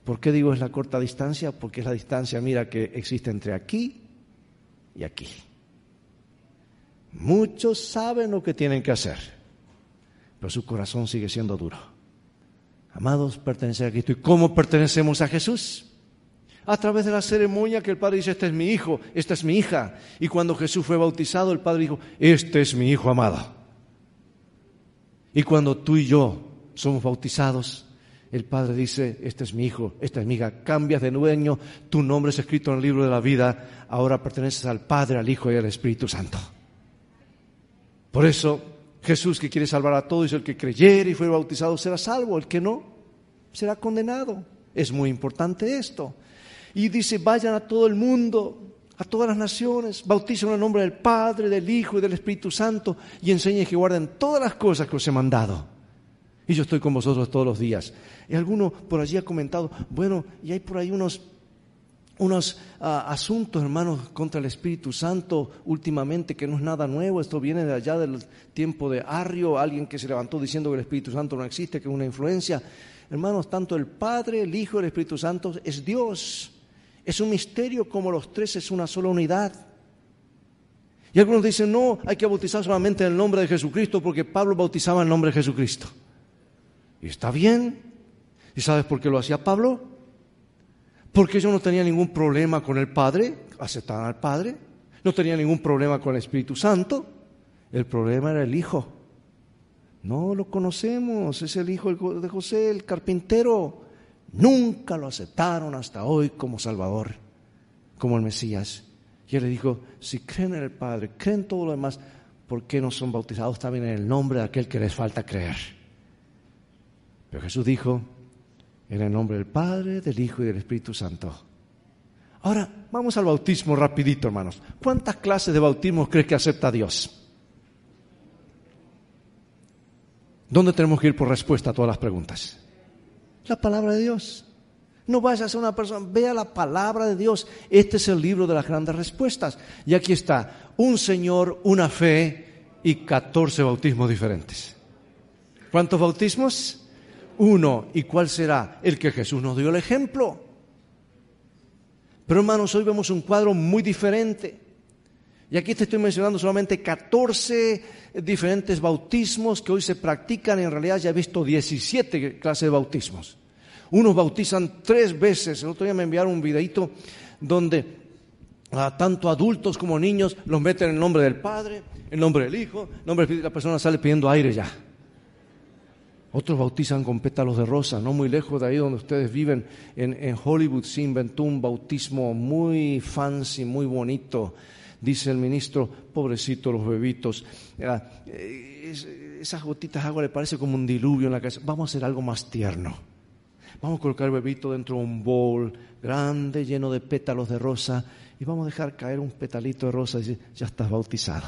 ¿Por qué digo es la corta distancia? Porque es la distancia, mira, que existe entre aquí y aquí. Muchos saben lo que tienen que hacer, pero su corazón sigue siendo duro. Amados, pertenecer a Cristo. ¿Y cómo pertenecemos a Jesús? A través de la ceremonia que el Padre dice, este es mi hijo, esta es mi hija. Y cuando Jesús fue bautizado, el Padre dijo, este es mi hijo amado. Y cuando tú y yo somos bautizados, el Padre dice, este es mi hijo, esta es mi hija, cambias de dueño, tu nombre es escrito en el libro de la vida, ahora perteneces al Padre, al Hijo y al Espíritu Santo. Por eso Jesús que quiere salvar a todos, el que creyere y fue bautizado será salvo, el que no será condenado. Es muy importante esto. Y dice, vayan a todo el mundo, a todas las naciones, bauticen en el nombre del Padre, del Hijo y del Espíritu Santo y enseñen que guarden todas las cosas que os he mandado. Y yo estoy con vosotros todos los días. Y alguno por allí ha comentado, bueno, y hay por ahí unos, unos ah, asuntos, hermanos, contra el Espíritu Santo últimamente, que no es nada nuevo. Esto viene de allá del tiempo de Arrio, alguien que se levantó diciendo que el Espíritu Santo no existe, que es una influencia. Hermanos, tanto el Padre, el Hijo y el Espíritu Santo es Dios. Es un misterio como los tres es una sola unidad. Y algunos dicen, no, hay que bautizar solamente en el nombre de Jesucristo porque Pablo bautizaba en el nombre de Jesucristo. Y está bien. ¿Y sabes por qué lo hacía Pablo? Porque ellos no tenían ningún problema con el Padre, aceptaban al Padre, no tenían ningún problema con el Espíritu Santo, el problema era el Hijo. No lo conocemos, es el hijo de José, el carpintero. Nunca lo aceptaron hasta hoy como Salvador, como el Mesías. Y él le dijo, si creen en el Padre, creen todo lo demás, ¿por qué no son bautizados también en el nombre de aquel que les falta creer? Pero Jesús dijo, en el nombre del Padre, del Hijo y del Espíritu Santo. Ahora, vamos al bautismo rapidito, hermanos. ¿Cuántas clases de bautismo crees que acepta Dios? ¿Dónde tenemos que ir por respuesta a todas las preguntas? La palabra de Dios. No vayas a ser una persona, vea la palabra de Dios. Este es el libro de las grandes respuestas. Y aquí está, un Señor, una fe y 14 bautismos diferentes. ¿Cuántos bautismos? Uno. ¿Y cuál será? El que Jesús nos dio el ejemplo. Pero hermanos, hoy vemos un cuadro muy diferente. Y aquí te estoy mencionando solamente 14 diferentes bautismos que hoy se practican. En realidad ya he visto 17 clases de bautismos. Unos bautizan tres veces. El otro día me enviaron un videito donde tanto adultos como niños los meten en el nombre del Padre, en nombre del Hijo, en nombre del La persona sale pidiendo aire ya. Otros bautizan con pétalos de rosa, no muy lejos de ahí donde ustedes viven, en, en Hollywood se inventó un bautismo muy fancy, muy bonito dice el ministro, pobrecito los bebitos, eh, esas gotitas de agua le parece como un diluvio en la casa. Vamos a hacer algo más tierno. Vamos a colocar el bebito dentro de un bowl grande, lleno de pétalos de rosa, y vamos a dejar caer un petalito de rosa y decir, ya estás bautizado.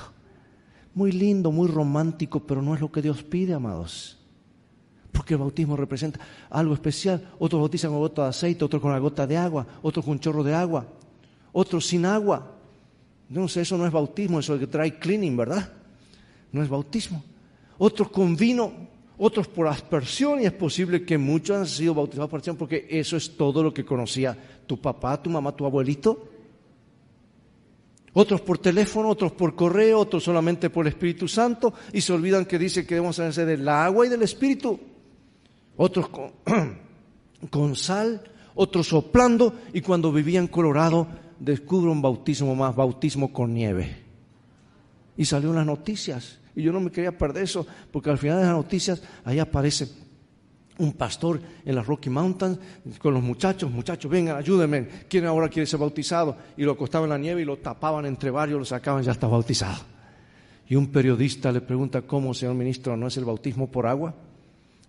Muy lindo, muy romántico, pero no es lo que Dios pide, amados. Porque el bautismo representa algo especial. Otros bautizan con gota de aceite, otros con una gota de agua, otros con chorro de agua, otros sin agua. No sé, eso no es bautismo, eso es que trae cleaning, ¿verdad? No es bautismo. Otros con vino, otros por aspersión, y es posible que muchos han sido bautizados por aspersión porque eso es todo lo que conocía tu papá, tu mamá, tu abuelito. Otros por teléfono, otros por correo, otros solamente por el Espíritu Santo, y se olvidan que dice que debemos hacer del agua y del Espíritu. Otros *clears throat* con, sal, otros soplando, y cuando vivían Colorado descubro un bautismo más, bautismo con nieve. Y salió en las noticias. Y yo no me quería perder eso, porque al final de las noticias ahí aparece un pastor en las Rocky Mountains con los muchachos, muchachos, vengan, ayúdenme, ¿quién ahora quiere ser bautizado? Y lo acostaban en la nieve y lo tapaban entre varios, lo sacaban, ya está bautizado. Y un periodista le pregunta, ¿cómo, señor ministro, no es el bautismo por agua?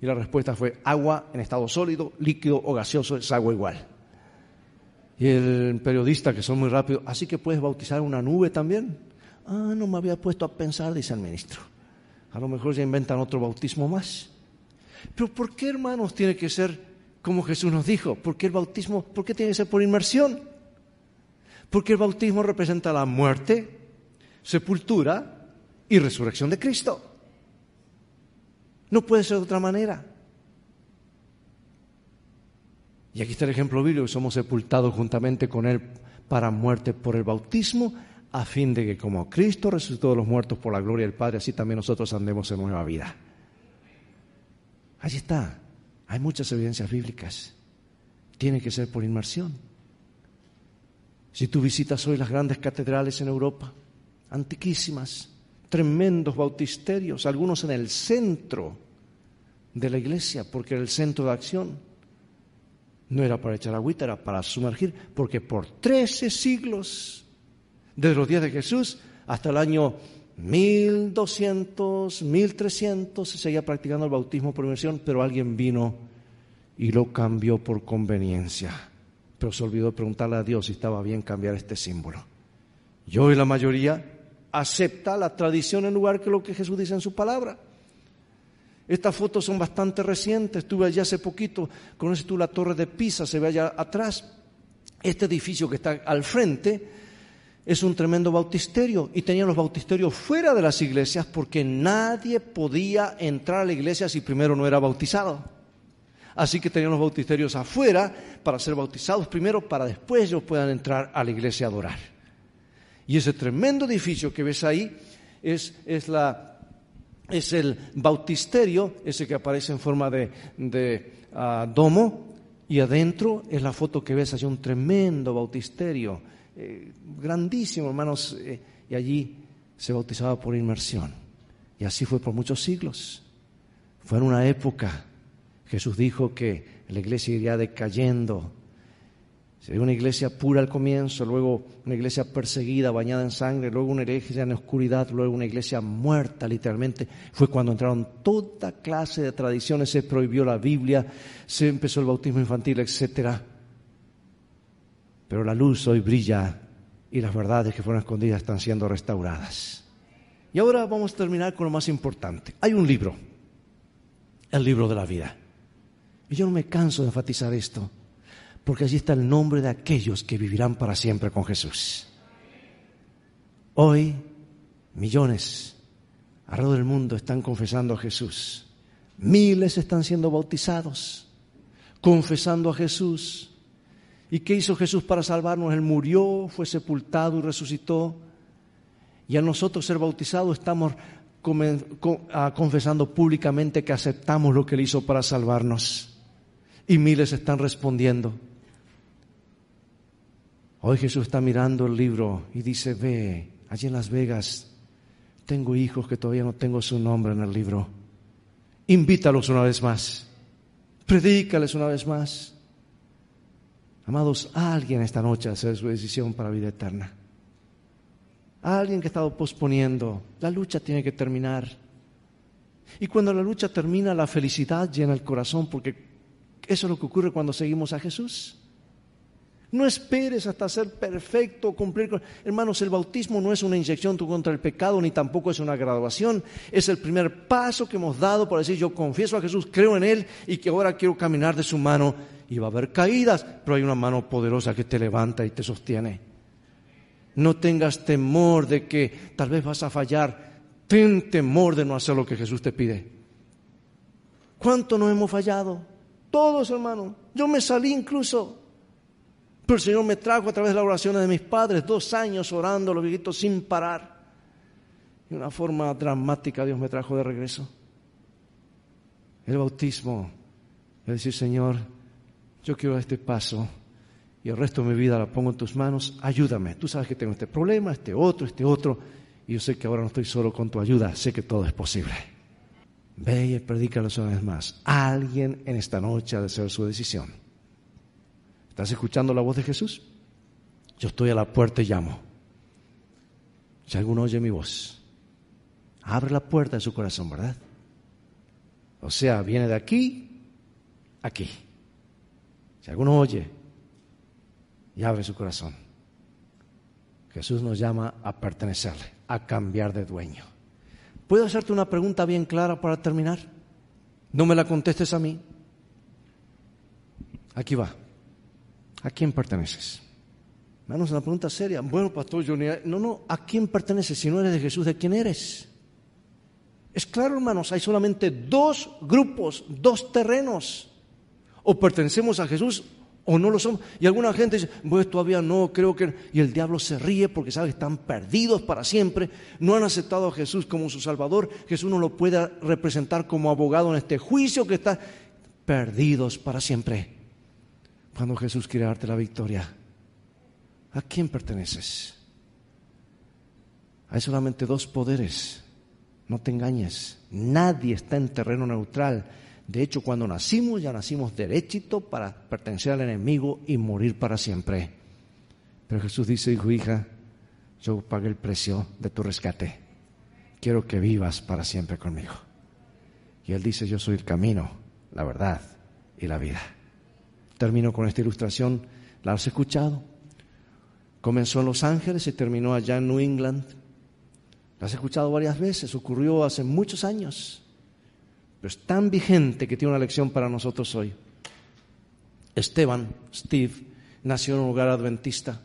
Y la respuesta fue, agua en estado sólido, líquido o gaseoso es agua igual. Y el periodista, que son muy rápidos, así que puedes bautizar una nube también. Ah, no me había puesto a pensar, dice el ministro. A lo mejor ya inventan otro bautismo más. Pero ¿por qué, hermanos, tiene que ser como Jesús nos dijo? ¿Por qué el bautismo, por qué tiene que ser por inmersión? Porque el bautismo representa la muerte, sepultura y resurrección de Cristo. No puede ser de otra manera. Y aquí está el ejemplo bíblico, somos sepultados juntamente con Él para muerte por el bautismo, a fin de que como Cristo resucitó de los muertos por la gloria del Padre, así también nosotros andemos en nueva vida. Allí está. Hay muchas evidencias bíblicas. Tiene que ser por inmersión. Si tú visitas hoy las grandes catedrales en Europa, antiquísimas, tremendos bautisterios, algunos en el centro de la iglesia, porque era el centro de acción. No era para echar agüita, era para sumergir, porque por 13 siglos, desde los días de Jesús hasta el año 1200, 1300, se seguía practicando el bautismo por inmersión, pero alguien vino y lo cambió por conveniencia. Pero se olvidó preguntarle a Dios si estaba bien cambiar este símbolo. Yo y la mayoría acepta la tradición en lugar que lo que Jesús dice en su palabra. Estas fotos son bastante recientes. Estuve allá hace poquito. Conoces tú la torre de Pisa, se ve allá atrás. Este edificio que está al frente es un tremendo bautisterio y tenían los bautisterios fuera de las iglesias porque nadie podía entrar a la iglesia si primero no era bautizado. Así que tenían los bautisterios afuera para ser bautizados primero para después ellos puedan entrar a la iglesia a adorar. Y ese tremendo edificio que ves ahí es, es la es el bautisterio, ese que aparece en forma de, ah, domo, y adentro es la foto que ves, hay un tremendo bautisterio, eh, grandísimo, hermanos, eh, y allí se bautizaba por inmersión. Y así fue por muchos siglos. Fue en una época, Jesús dijo que la iglesia iría decayendo, Sería una iglesia pura al comienzo, luego una iglesia perseguida, bañada en sangre, luego una iglesia en oscuridad, luego una iglesia muerta literalmente. Fue cuando entraron toda clase de tradiciones, se prohibió la Biblia, se empezó el bautismo infantil, etc. Pero la luz hoy brilla y las verdades que fueron escondidas están siendo restauradas. Y ahora vamos a terminar con lo más importante. Hay un libro, el libro de la vida. Y yo no me canso de enfatizar esto porque allí está el nombre de aquellos que vivirán para siempre con Jesús. Hoy, millones alrededor del mundo están confesando a Jesús. Miles están siendo bautizados, confesando a Jesús. ¿Y qué hizo Jesús para salvarnos? Él murió, fue sepultado y resucitó. Y a nosotros ser bautizados estamos ah, confesando públicamente que aceptamos lo que Él hizo para salvarnos. Y miles están respondiendo. Hoy Jesús está mirando el libro y dice, ve, allí en Las Vegas tengo hijos que todavía no tengo su nombre en el libro. Invítalos una vez más. Predícales una vez más. Amados, alguien esta noche hacer su decisión para vida eterna. Alguien que ha estado posponiendo. La lucha tiene que terminar. Y cuando la lucha termina, la felicidad llena el corazón, porque eso es lo que ocurre cuando seguimos a Jesús. No esperes hasta ser perfecto, cumplir con... Hermanos, el bautismo no es una inyección contra el pecado, ni tampoco es una graduación. Es el primer paso que hemos dado para decir, yo confieso a Jesús, creo en Él y que ahora quiero caminar de su mano. Y va a haber caídas, pero hay una mano poderosa que te levanta y te sostiene. No tengas temor de que tal vez vas a fallar. Ten temor de no hacer lo que Jesús te pide. ¿Cuánto nos hemos fallado? Todos, hermanos. Yo me salí incluso. Pero el Señor me trajo a través de las oraciones de mis padres, dos años orando los viejitos sin parar. De una forma dramática Dios me trajo de regreso. El bautismo, es decir, Señor, yo quiero este paso y el resto de mi vida la pongo en tus manos, ayúdame. Tú sabes que tengo este problema, este otro, este otro, y yo sé que ahora no estoy solo con tu ayuda, sé que todo es posible. Ve y predícalo una vez más. Alguien en esta noche ha de hacer su decisión. ¿Estás escuchando la voz de Jesús? Yo estoy a la puerta y llamo. Si alguno oye mi voz, abre la puerta de su corazón, ¿verdad? O sea, viene de aquí, aquí. Si alguno oye y abre su corazón, Jesús nos llama a pertenecerle, a cambiar de dueño. ¿Puedo hacerte una pregunta bien clara para terminar? No me la contestes a mí. Aquí va. ¿A quién perteneces? Hermanos, una pregunta seria. Bueno, pastor, yo no, no, ¿a quién perteneces? Si no eres de Jesús, ¿de quién eres? Es claro, hermanos, hay solamente dos grupos, dos terrenos. O pertenecemos a Jesús o no lo somos. Y alguna gente dice, pues todavía no, creo que... Y el diablo se ríe porque sabe que están perdidos para siempre, no han aceptado a Jesús como su Salvador, Jesús no lo puede representar como abogado en este juicio que está perdidos para siempre cuando Jesús quiere darte la victoria. ¿A quién perteneces? Hay solamente dos poderes. No te engañes. Nadie está en terreno neutral. De hecho, cuando nacimos, ya nacimos derechito para pertenecer al enemigo y morir para siempre. Pero Jesús dice, hijo, hija, yo pagué el precio de tu rescate. Quiero que vivas para siempre conmigo. Y él dice, yo soy el camino, la verdad y la vida. Termino con esta ilustración. ¿La has escuchado? Comenzó en Los Ángeles y terminó allá en New England. La has escuchado varias veces, ocurrió hace muchos años pero es tan vigente que tiene una lección para nosotros hoy. Esteban, Steve, nació en un lugar adventista,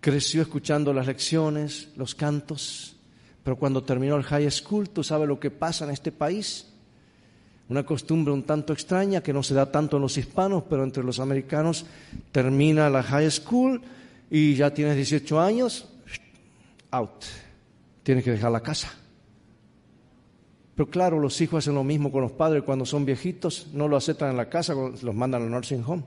creció escuchando las lecciones, los cantos, pero cuando terminó el high school, tú sabes lo que pasa en este país. Una costumbre un tanto extraña que no se da tanto en los hispanos, pero entre los americanos termina la high school y ya tienes 18 años, out. Tienes que dejar la casa. Pero claro, los hijos hacen lo mismo con los padres. Cuando son viejitos, no lo aceptan en la casa, los mandan al nursing home.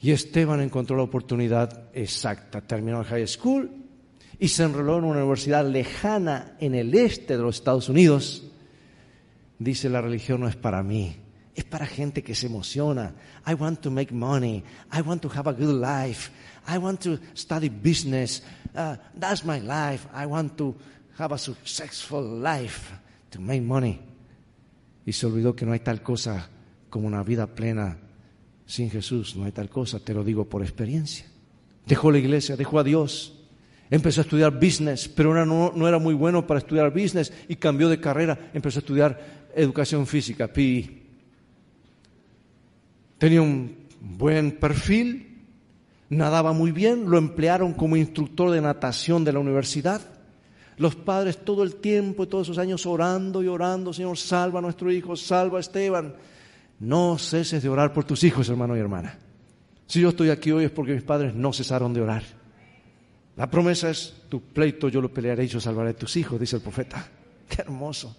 Y Esteban encontró la oportunidad exacta, terminó el high school y se enroló en una universidad lejana en el este de los Estados Unidos. Dice, la religión no es para mí, es para gente que se emociona. I want to make money, I want to have a good life, I want to study business, uh, that's my life, I want to have a successful life to make money. Y se olvidó que no hay tal cosa como una vida plena sin Jesús. No hay tal cosa, te lo digo por experiencia. Dejó la iglesia, dejó a Dios. Empezó a estudiar business, pero no, no era muy bueno para estudiar business y cambió de carrera. Empezó a estudiar educación física, PI. Tenía un buen perfil, nadaba muy bien, lo emplearon como instructor de natación de la universidad. Los padres todo el tiempo y todos esos años orando y orando, Señor, salva a nuestro hijo, salva a Esteban. No ceses de orar por tus hijos, hermano y hermana. Si yo estoy aquí hoy es porque mis padres no cesaron de orar. La promesa es, tu pleito yo lo pelearé y yo salvaré a tus hijos, dice el profeta. *laughs* Qué hermoso.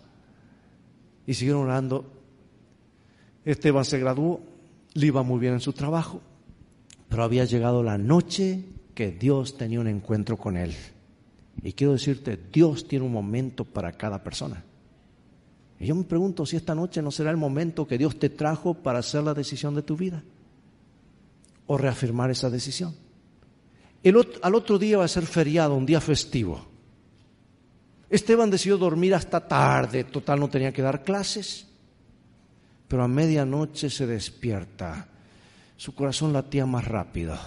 Y siguieron orando. Esteban se graduó, le iba muy bien en su trabajo, pero había llegado la noche que Dios tenía un encuentro con él. Y quiero decirte, Dios tiene un momento para cada persona. Y yo me pregunto si esta noche no será el momento que Dios te trajo para hacer la decisión de tu vida o reafirmar esa decisión. al otro día va a ser feriado, un día festivo. Esteban decidió dormir hasta tarde, total no tenía que dar clases, pero a medianoche se despierta, su corazón latía más rápido,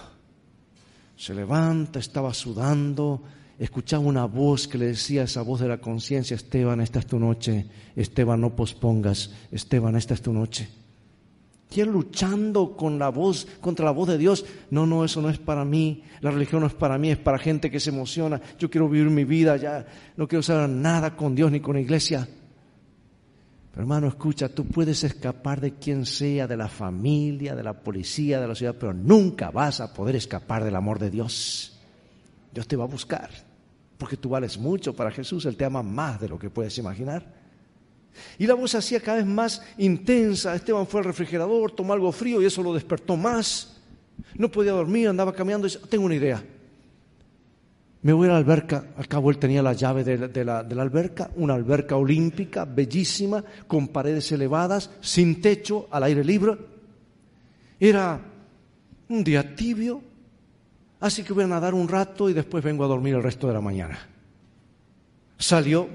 se levanta, estaba sudando, escuchaba una voz que le decía, esa voz de la conciencia, Esteban, esta es tu noche, Esteban, no pospongas, Esteban, esta es tu noche. Y él luchando con la voz, contra la voz de Dios, no, no, eso no es para mí, la religión no es para mí, es para gente que se emociona, yo quiero vivir mi vida, ya no quiero saber nada con Dios ni con la iglesia. Pero hermano, escucha, tú puedes escapar de quien sea, de la familia, de la policía, de la ciudad, pero nunca vas a poder escapar del amor de Dios. Dios te va a buscar porque tú vales mucho para Jesús, Él te ama más de lo que puedes imaginar. Y la voz hacía cada vez más intensa, Esteban fue al refrigerador, tomó algo frío y eso lo despertó más. No podía dormir, andaba caminando y tengo una idea. Me voy a la alberca, al él tenía la llave de la, de la alberca, una alberca olímpica, bellísima, con paredes elevadas, sin techo, al aire libre. Era un día tibio, Así que voy a nadar un rato y después vengo a dormir el resto de la mañana. Salió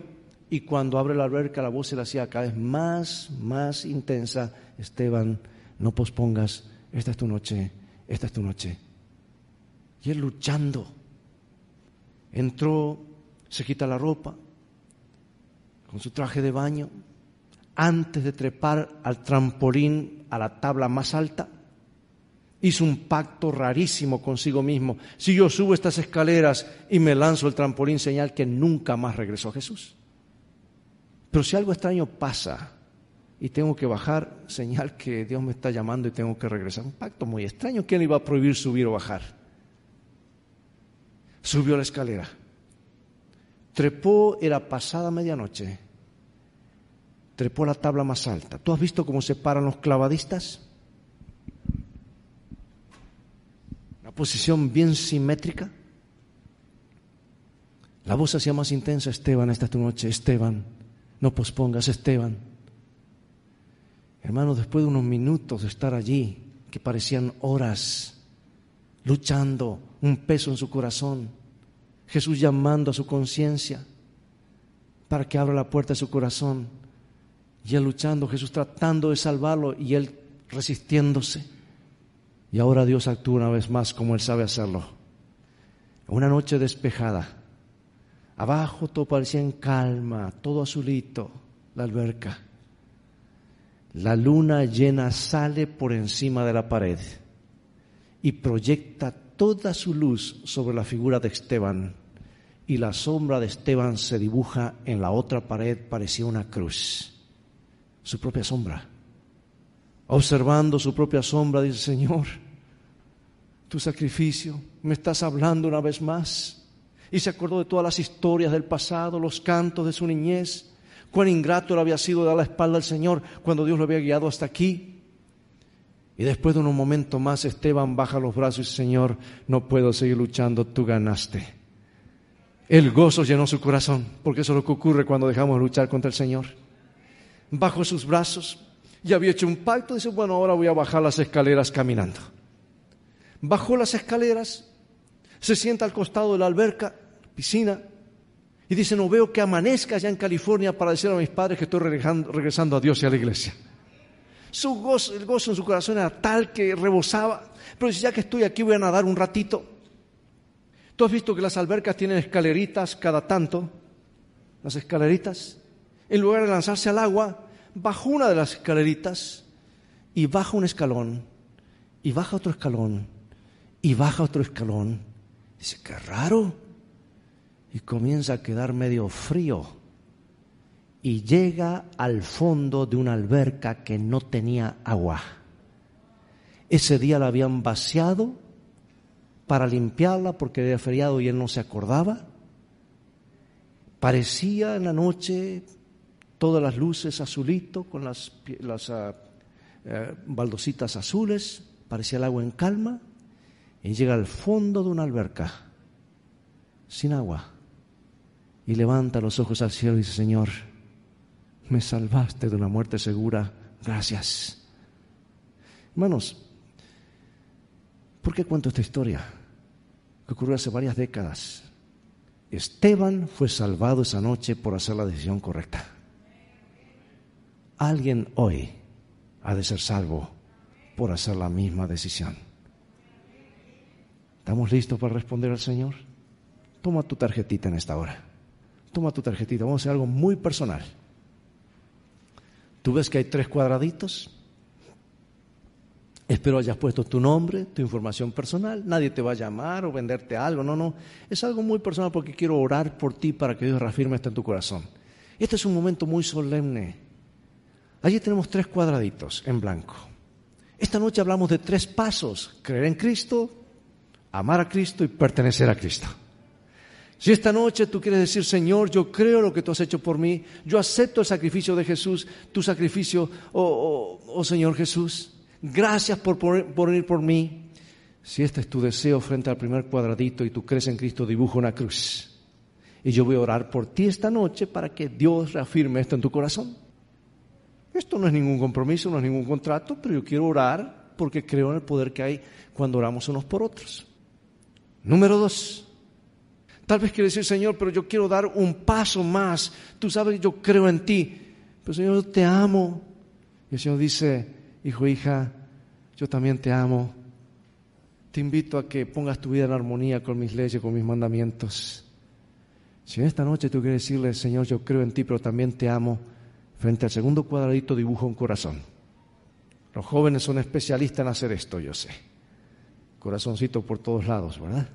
y cuando abre la alberca la voz se le hacía cada vez más, más intensa. Esteban, no pospongas, esta es tu noche, esta es tu noche. Y él luchando. Entró, se quita la ropa, con su traje de baño, antes de trepar al trampolín a la tabla más alta, hizo un pacto rarísimo consigo mismo. Si yo subo estas escaleras y me lanzo el trampolín, señal que nunca más regresó Jesús. Pero si algo extraño pasa y tengo que bajar, señal que Dios me está llamando y tengo que regresar. Un pacto muy extraño. ¿Quién le iba a prohibir subir o bajar? Subió la escalera. Trepó, era pasada medianoche. Trepó la tabla más alta. ¿Tú has visto cómo se paran los clavadistas? Posición bien simétrica. La voz hacía más intensa, Esteban, esta es tu noche, Esteban, no pospongas, Esteban. Hermanos, después de unos minutos de estar allí, que parecían horas, luchando, un peso en su corazón, Jesús llamando a su conciencia para que abra la puerta de su corazón, y él luchando, Jesús tratando de salvarlo y él resistiéndose. Y ahora Dios actúa una vez más como Él sabe hacerlo. Una noche despejada, abajo todo parecía en calma, todo azulito, la alberca. La luna llena sale por encima de la pared y proyecta toda su luz sobre la figura de Esteban y la sombra de Esteban se dibuja en la otra pared, parecía una cruz, su propia sombra. Observando su propia sombra, dice, Señor, tu sacrificio, me estás hablando una vez más. Y se acordó de todas las historias del pasado, los cantos de su niñez, cuán ingrato le había sido dar la espalda al Señor cuando Dios lo había guiado hasta aquí. Y después de un momento más, Esteban baja los brazos y dice, Señor, no puedo seguir luchando, tú ganaste. El gozo llenó su corazón, porque eso es lo que ocurre cuando dejamos de luchar contra el Señor. Bajo sus brazos, ya había hecho un pacto, dice, bueno, ahora voy a bajar las escaleras caminando. Bajó las escaleras, se sienta al costado de la alberca, piscina, y dice, no veo que amanezca allá en California para decir a mis padres que estoy regresando a Dios y a la iglesia. Su gozo, el gozo en su corazón era tal que rebosaba, pero dice, ya que estoy aquí voy a nadar un ratito. Tú has visto que las albercas tienen escaleritas cada tanto, las escaleritas. En lugar de lanzarse al agua, bajó una de las escaleritas y baja un escalón, y baja otro escalón, y baja otro escalón. Dice, qué raro. Y comienza a quedar medio frío. Y llega al fondo de una alberca que no tenía agua. Ese día la habían vaciado para limpiarla porque era feriado y él no se acordaba. Parecía en la noche todas las luces azulito con las, las eh, baldositas azules, parecía el agua en calma, y llega al fondo de una alberca, sin agua, y levanta los ojos al cielo y dice, Señor, me salvaste de una muerte segura, gracias. Hermanos, ¿por qué cuento esta historia? Que ocurrió hace varias décadas. Esteban fue salvado esa noche por hacer la decisión correcta. Alguien hoy ha de ser salvo por hacer la misma decisión. ¿Estamos listos para responder al Señor? Toma tu tarjetita en esta hora. Toma tu tarjetita. Vamos a hacer algo muy personal. Tú ves que hay tres cuadraditos. Espero hayas puesto tu nombre, tu información personal. Nadie te va a llamar o venderte algo. No, no. Es algo muy personal porque quiero orar por ti para que Dios reafirme esto en tu corazón. Este es un momento muy solemne. Allí tenemos tres cuadraditos en blanco. Esta noche hablamos de tres pasos. Creer en Cristo, amar a Cristo y pertenecer a Cristo. Si esta noche tú quieres decir, Señor, yo creo lo que tú has hecho por mí, yo acepto el sacrificio de Jesús, tu sacrificio, oh, oh, oh Señor Jesús, gracias por, por ir por mí. Si este es tu deseo frente al primer cuadradito y tú crees en Cristo, dibuja una cruz. Y yo voy a orar por ti esta noche para que Dios reafirme esto en tu corazón. Esto no es ningún compromiso, no es ningún contrato, pero yo quiero orar porque creo en el poder que hay cuando oramos unos por otros. Número dos, tal vez quiere decir, Señor, pero yo quiero dar un paso más. Tú sabes, yo creo en ti, pero Señor, yo te amo. Y el Señor dice, hijo, hija, yo también te amo. Te invito a que pongas tu vida en armonía con mis leyes, con mis mandamientos. Si esta noche tú quieres decirle, Señor, yo creo en ti, pero también te amo, Frente al segundo cuadradito dibujo un corazón. Los jóvenes son especialistas en hacer esto, yo sé. Corazoncito por todos lados, ¿verdad?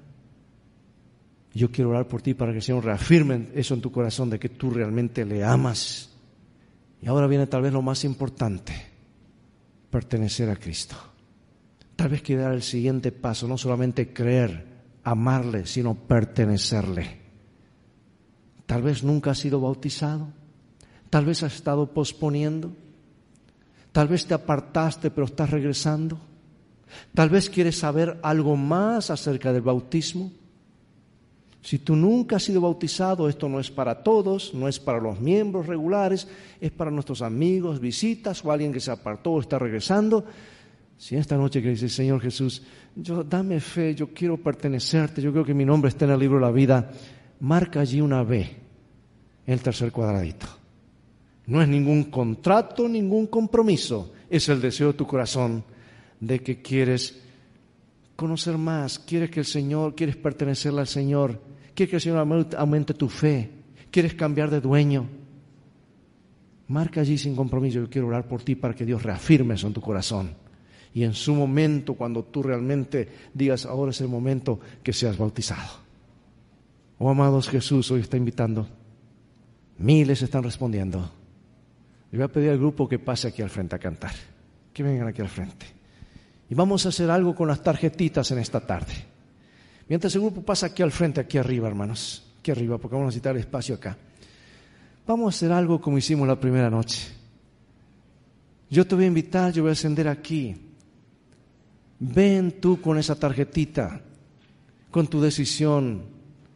Yo quiero orar por ti para que el Señor reafirme eso en tu corazón de que tú realmente le amas. Y ahora viene tal vez lo más importante, pertenecer a Cristo. Tal vez quiera dar el siguiente paso, no solamente creer, amarle, sino pertenecerle. Tal vez nunca has sido bautizado. Tal vez has estado posponiendo. Tal vez te apartaste pero estás regresando. Tal vez quieres saber algo más acerca del bautismo. Si tú nunca has sido bautizado, esto no es para todos, no es para los miembros regulares, es para nuestros amigos, visitas o alguien que se apartó o está regresando. Si esta noche que dice, Señor Jesús, yo dame fe, yo quiero pertenecerte, yo creo que mi nombre está en el libro de la vida, marca allí una B el tercer cuadradito. No es ningún contrato, ningún compromiso, es el deseo de tu corazón de que quieres conocer más, quieres que el Señor, quieres pertenecerle al Señor Quieres que el Señor aumente tu fe. Quieres cambiar de dueño. Marca allí sin compromiso. Yo quiero orar por ti para que Dios reafirme eso en tu corazón. Y en su momento, cuando tú realmente digas, ahora es el momento que seas bautizado. Oh amados, Jesús hoy está invitando. Miles están respondiendo. Le voy a pedir al grupo que pase aquí al frente a cantar. Que vengan aquí al frente. Y vamos a hacer algo con las tarjetitas en esta tarde. Mientras el grupo pasa aquí al frente, aquí arriba, hermanos, aquí arriba, porque vamos a necesitar espacio acá. Vamos a hacer algo como hicimos la primera noche. Yo te voy a invitar, yo voy a ascender aquí. Ven tú con esa tarjetita, con tu decisión,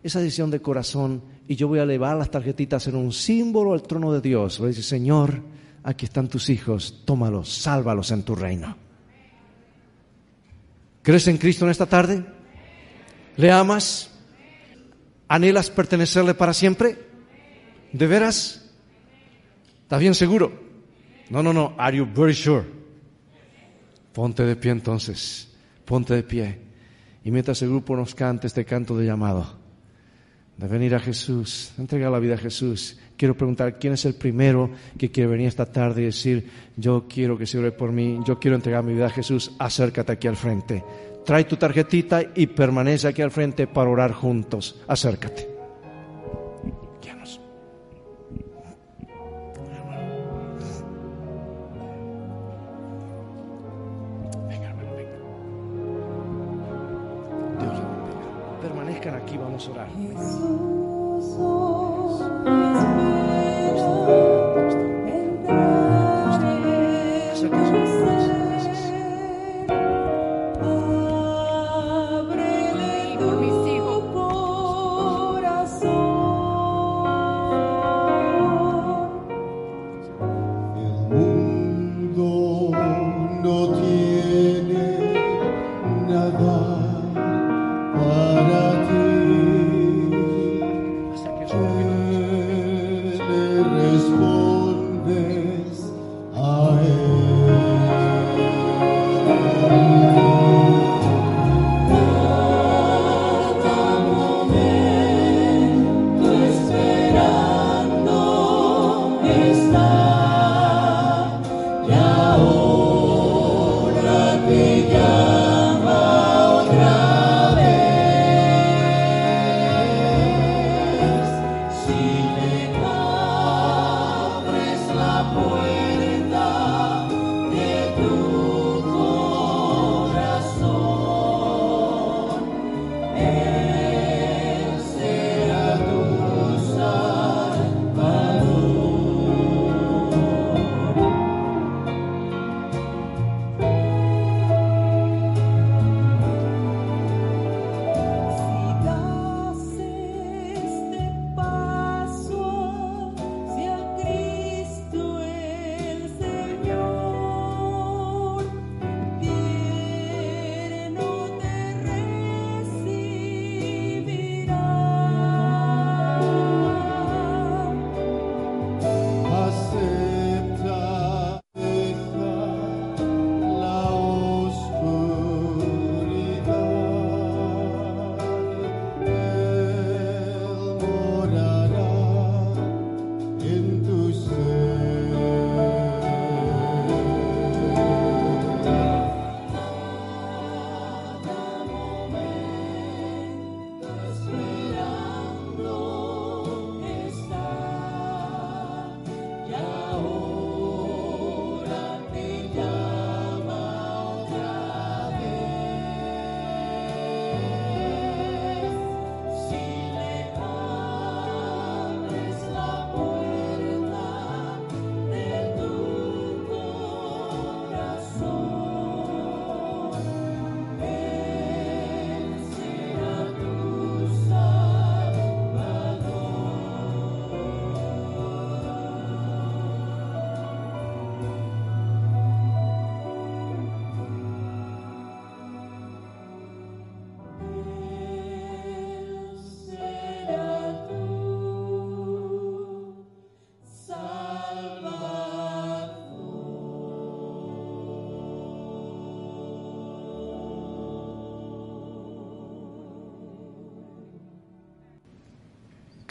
esa decisión de corazón, y yo voy a elevar las tarjetitas en un símbolo al trono de Dios. Voy a decir, Señor, aquí están tus hijos, tómalos, sálvalos en tu reino. ¿Crees en Cristo en esta tarde? ¿Le amas? ¿Anhelas pertenecerle para siempre? ¿De veras? ¿Estás bien seguro? No, no, no. Are you very sure? Ponte de pie entonces. Ponte de pie. Y mientras el grupo nos cante este canto de llamado, de venir a Jesús, entregar la vida a Jesús. Quiero preguntar, ¿quién es el primero que quiere venir esta tarde y decir, yo quiero que se ore por mí, yo quiero entregar mi vida a Jesús? Acércate aquí al frente. Trae tu tarjetita y permanece aquí al frente para orar juntos. Acércate.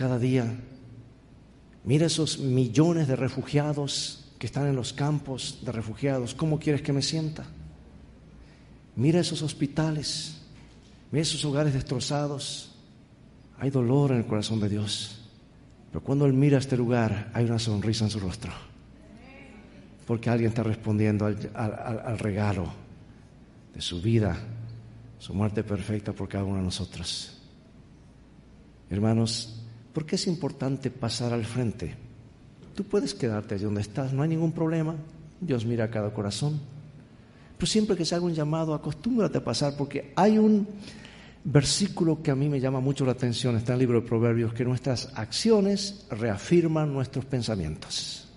Cada día. Mira esos millones de refugiados que están en los campos de refugiados. ¿Cómo quieres que me sienta? Mira esos hospitales. Mira esos hogares destrozados. Hay dolor en el corazón de Dios. Pero cuando Él mira este lugar, hay una sonrisa en su rostro. Porque alguien está respondiendo al, al regalo de su vida, su muerte perfecta por cada uno de nosotros. Hermanos, ¿por qué es importante pasar al frente? Tú puedes quedarte allí donde estás, no hay ningún problema. Dios mira cada corazón. Pero siempre que se haga un llamado, acostúmbrate a pasar, porque hay un versículo que a mí me llama mucho la atención, está en el libro de Proverbios, que nuestras acciones reafirman nuestros pensamientos.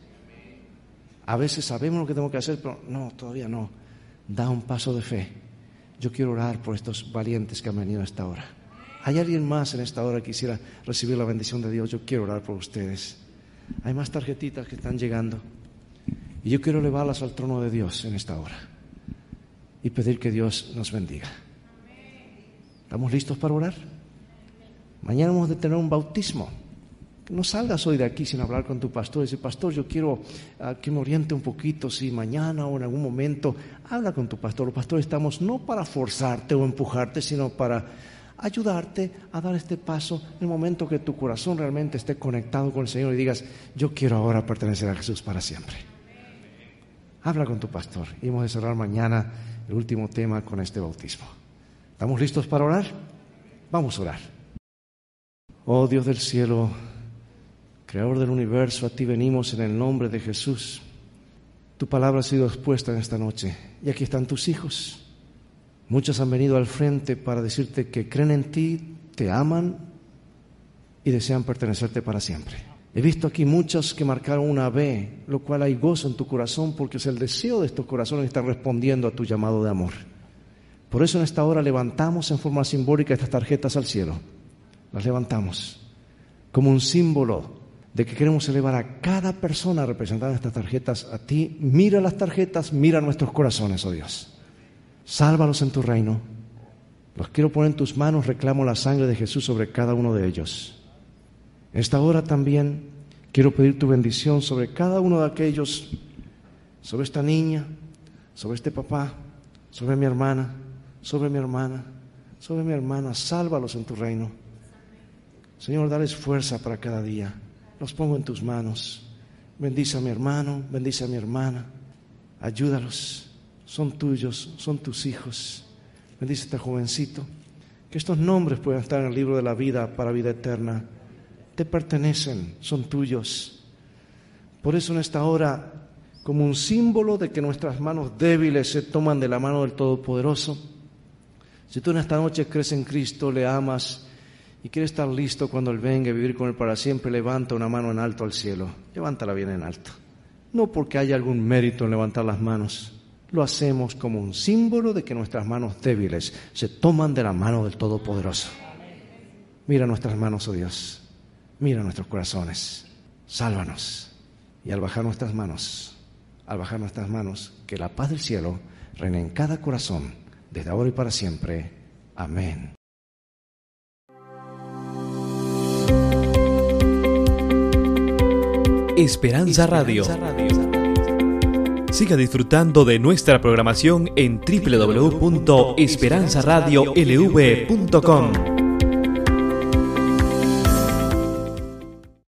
A veces sabemos lo que tengo que hacer, pero no, todavía no. Da un paso de fe. Yo quiero orar por estos valientes que han venido a esta hora. ¿Hay alguien más en esta hora que quisiera recibir la bendición de Dios? Yo quiero orar por ustedes. Hay más tarjetitas que están llegando. Y yo quiero elevarlas al trono de Dios en esta hora. Y pedir que Dios nos bendiga. ¿Estamos listos para orar? Mañana vamos a tener un bautismo. No salgas hoy de aquí sin hablar con tu pastor decir, pastor, yo quiero ah, que me oriente un poquito, si mañana o en algún momento, habla con tu pastor. Los pastores estamos no para forzarte o empujarte, sino para ayudarte a dar este paso en el momento que tu corazón realmente esté conectado con el Señor y digas, yo quiero ahora pertenecer a Jesús para siempre. Habla con tu pastor y vamos a cerrar mañana el último tema con este bautismo. ¿Estamos listos para orar? Vamos a orar. Oh Dios del cielo, Creador del universo, a ti venimos en el nombre de Jesús. Tu palabra ha sido expuesta en esta noche y aquí están tus hijos. Muchos han venido al frente para decirte que creen en ti, te aman y desean pertenecerte para siempre. He visto aquí muchos que marcaron una B, lo cual hay gozo en tu corazón porque es el deseo de estos corazones que están respondiendo a tu llamado de amor. Por eso en esta hora levantamos en forma simbólica estas tarjetas al cielo. Las levantamos como un símbolo de que queremos elevar a cada persona representada en estas tarjetas a ti. Mira las tarjetas, mira nuestros corazones, oh Dios. Sálvalos en tu reino. Los quiero poner en tus manos, reclamo la sangre de Jesús sobre cada uno de ellos. Esta hora también quiero pedir tu bendición sobre cada uno de aquellos, sobre esta niña, sobre este papá, sobre mi hermana, sobre mi hermana, sobre mi hermana. Sálvalos en tu reino. Señor, dales fuerza para cada día. Los pongo en tus manos. Bendice a mi hermano, bendice a mi hermana. Ayúdalos son tuyos, son tus hijos. Bendice este jovencito. Que estos nombres puedan estar en el libro de la vida para vida eterna. Te pertenecen, son tuyos. Por eso en esta hora, como un símbolo de que nuestras manos débiles se toman de la mano del Todopoderoso, si tú en esta noche crees en Cristo, le amas y quieres estar listo cuando Él venga a vivir con Él para siempre, levanta una mano en alto al cielo. Levántala bien en alto. No porque haya algún mérito en levantar las manos, lo hacemos como un símbolo de que nuestras manos débiles se toman de la mano del Todopoderoso. Mira nuestras manos, oh Dios. Mira nuestros corazones. Sálvanos. Y al bajar nuestras manos, al bajar nuestras manos, que la paz del cielo reine en cada corazón, desde ahora y para siempre. Amén. Esperanza Radio. Siga disfrutando de nuestra programación en www.esperanzaradiolv.com.